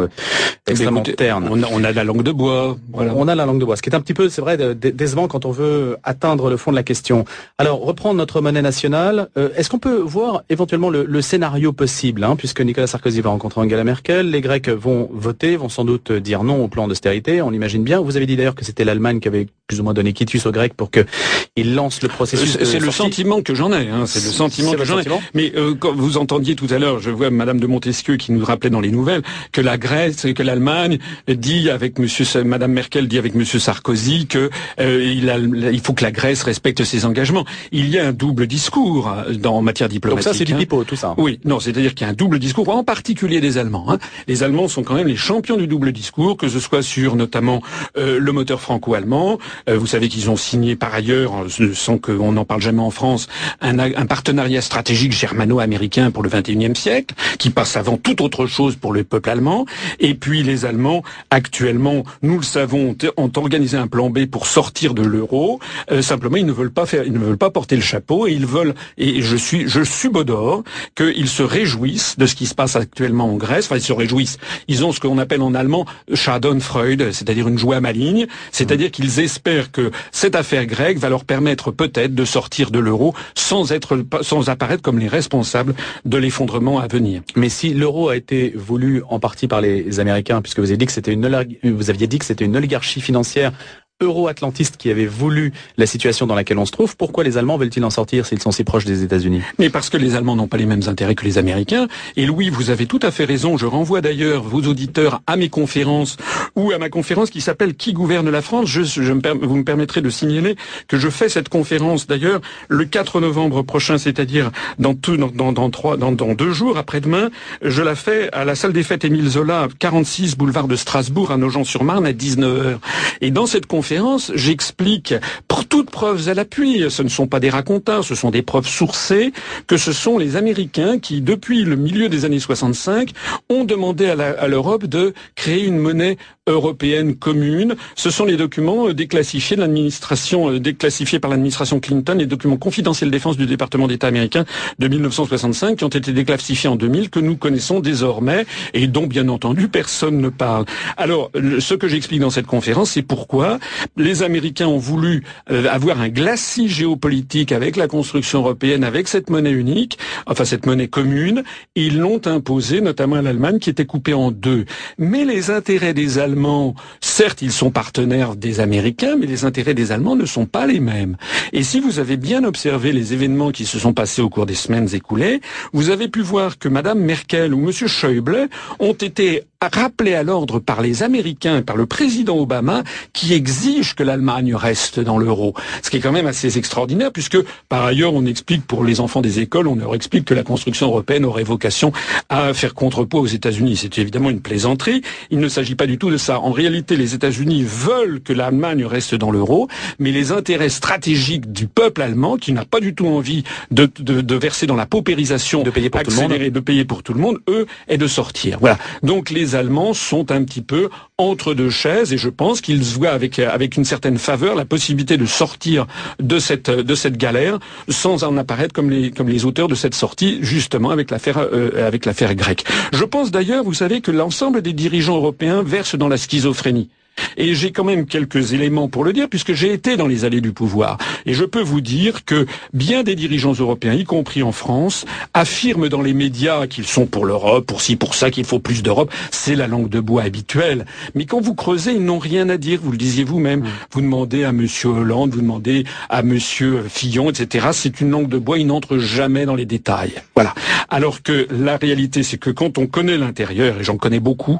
extrêmement terne. On a, on a, la langue de bois. Voilà. On a la langue de bois, ce qui est un petit peu, c'est vrai, décevant quand on veut atteindre le fond de la question. Alors reprendre notre monnaie nationale. Est-ce qu'on peut voir éventuellement le, le scénario possible? Hein, puisque Nicolas Sarkozy va rencontrer Angela Merkel. Les Grecs vont voter, vont sans doute dire non au plan d'austérité, on l'imagine bien. Vous avez dit d'ailleurs que c'était l'Allemagne qui avait plus ou moins donné quitus aux Grecs pour qu'ils lancent le processus. C'est le sentiment que j'en ai. Hein, c'est le sentiment que j'en ai. Mais euh, quand vous entendiez tout à l'heure, je vois Madame de Montesquieu qui nous rappelait dans les nouvelles que la Grèce, que l'Allemagne dit avec Monsieur, Madame Merkel dit avec Monsieur Sarkozy que euh, il, a, il, faut que la Grèce respecte ses engagements. Il y a un double discours euh, dans en matière diplomatique. Donc ça, c'est du hein. pipeau, tout ça. Oui, non, c'est-à-dire qu'il y a un double discours, en particulier des Allemands. Hein. Les Allemands sont quand même les champions du double discours, que ce soit sur notamment euh, le moteur franco-allemand. Euh, vous savez qu'ils ont signé par ailleurs, euh, sans qu'on n'en parle jamais en France, un, un partenariat stratégique germano-américain pour le XXIe siècle, qui passe avant toute autre chose pour le peuple allemand. Et puis les Allemands, actuellement, nous le savons, ont organisé un plan B pour sortir de l'euro. simplement, ils ne veulent pas faire, ils ne veulent pas porter le chapeau et ils veulent. Et je suis, je subodore qu'ils se réjouissent de ce qui se passe actuellement en Grèce. Enfin, ils se réjouissent. Ils ont ce qu'on appelle en allemand Schadenfreude, c'est-à-dire une joie maligne. C'est-à-dire qu'ils espèrent que cette affaire grecque va leur permettre peut-être de sortir de l'euro sans être, sans apparaître comme les responsables de l'effondrement à venir. Mais si l'euro a été voulu en partie par les Américains, puisque vous avez dit que c'était une, vous aviez dit que c'était une oligarchie financière euro-atlantiste qui avait voulu la situation dans laquelle on se trouve, pourquoi les Allemands veulent-ils en sortir s'ils sont si proches des États-Unis? Mais parce que les Allemands n'ont pas les mêmes intérêts que les Américains. Et Louis, vous avez tout à fait raison. Je renvoie d'ailleurs vos auditeurs à mes conférences ou à ma conférence qui s'appelle Qui gouverne la France? Je, je vous me permettrez de signaler que je fais cette conférence d'ailleurs le 4 novembre prochain, c'est-à-dire dans, dans, dans deux jours après-demain. Je la fais à la salle des fêtes Émile Zola, 46 boulevard de Strasbourg à Nogent-sur-Marne à 19h. Et dans cette conférence j'explique, pour toutes preuves à l'appui, ce ne sont pas des racontins, ce sont des preuves sourcées, que ce sont les Américains qui, depuis le milieu des années 65, ont demandé à l'Europe de créer une monnaie européenne commune. Ce sont les documents euh, euh, déclassifiés par l'administration Clinton, les documents confidentiels de défense du département d'État américain de 1965, qui ont été déclassifiés en 2000, que nous connaissons désormais et dont, bien entendu, personne ne parle. Alors, ce que j'explique dans cette conférence, c'est pourquoi les Américains ont voulu euh, avoir un glacis géopolitique avec la construction européenne, avec cette monnaie unique, enfin cette monnaie commune. Ils l'ont imposé notamment à l'Allemagne qui était coupée en deux. Mais les intérêts des Allemands, certes, ils sont partenaires des Américains, mais les intérêts des Allemands ne sont pas les mêmes. Et si vous avez bien observé les événements qui se sont passés au cours des semaines écoulées, vous avez pu voir que Madame Merkel ou Monsieur Schäuble ont été rappelés à l'ordre par les Américains, par le président Obama, qui exige que l'Allemagne reste dans l'euro. Ce qui est quand même assez extraordinaire, puisque par ailleurs, on explique pour les enfants des écoles, on leur explique que la construction européenne aurait vocation à faire contrepoids aux États-Unis. C'est évidemment une plaisanterie. Il ne s'agit pas du tout de ça. En réalité, les États-Unis veulent que l'Allemagne reste dans l'euro, mais les intérêts stratégiques du peuple allemand, qui n'a pas du tout envie de, de, de verser dans la paupérisation de payer pour tout le monde, de payer pour tout le monde, eux, est de sortir. Voilà. Donc les Allemands sont un petit peu entre deux chaises et je pense qu'ils voient avec, avec une certaine faveur la possibilité de sortir de cette, de cette galère sans en apparaître comme les, comme les auteurs de cette sortie, justement avec l'affaire, euh, avec l'affaire grecque. Je pense d'ailleurs, vous savez, que l'ensemble des dirigeants européens versent dans la schizophrénie. Et j'ai quand même quelques éléments pour le dire, puisque j'ai été dans les allées du pouvoir. Et je peux vous dire que bien des dirigeants européens, y compris en France, affirment dans les médias qu'ils sont pour l'Europe, pour ci, pour ça, qu'il faut plus d'Europe. C'est la langue de bois habituelle. Mais quand vous creusez, ils n'ont rien à dire. Vous le disiez vous-même. Vous demandez à Monsieur Hollande, vous demandez à Monsieur Fillon, etc. C'est une langue de bois. Ils n'entrent jamais dans les détails. Voilà. Alors que la réalité, c'est que quand on connaît l'intérieur, et j'en connais beaucoup,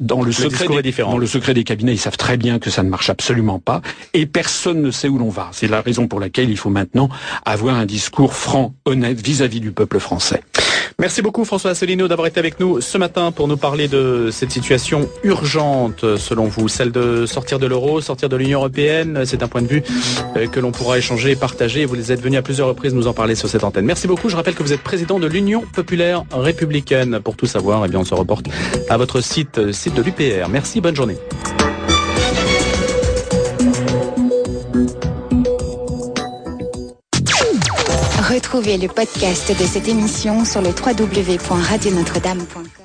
dans le, secret des, dans le secret des cabinets, ils savent très bien que ça ne marche absolument pas et personne ne sait où l'on va. C'est la raison pour laquelle il faut maintenant avoir un discours franc, honnête vis-à-vis du peuple français. Merci beaucoup François Asselineau d'avoir été avec nous ce matin pour nous parler de cette situation urgente selon vous, celle de sortir de l'euro, sortir de l'Union européenne. C'est un point de vue euh, que l'on pourra échanger, partager. Vous êtes venu à plusieurs reprises nous en parler sur cette antenne. Merci beaucoup. Je rappelle que vous êtes président de l'Union populaire républicaine. Pour tout savoir, eh bien, on se reporte à votre site, de l'UPR. Merci, bonne journée. Retrouvez le podcast de cette émission sur le www.radionotre-dame.com.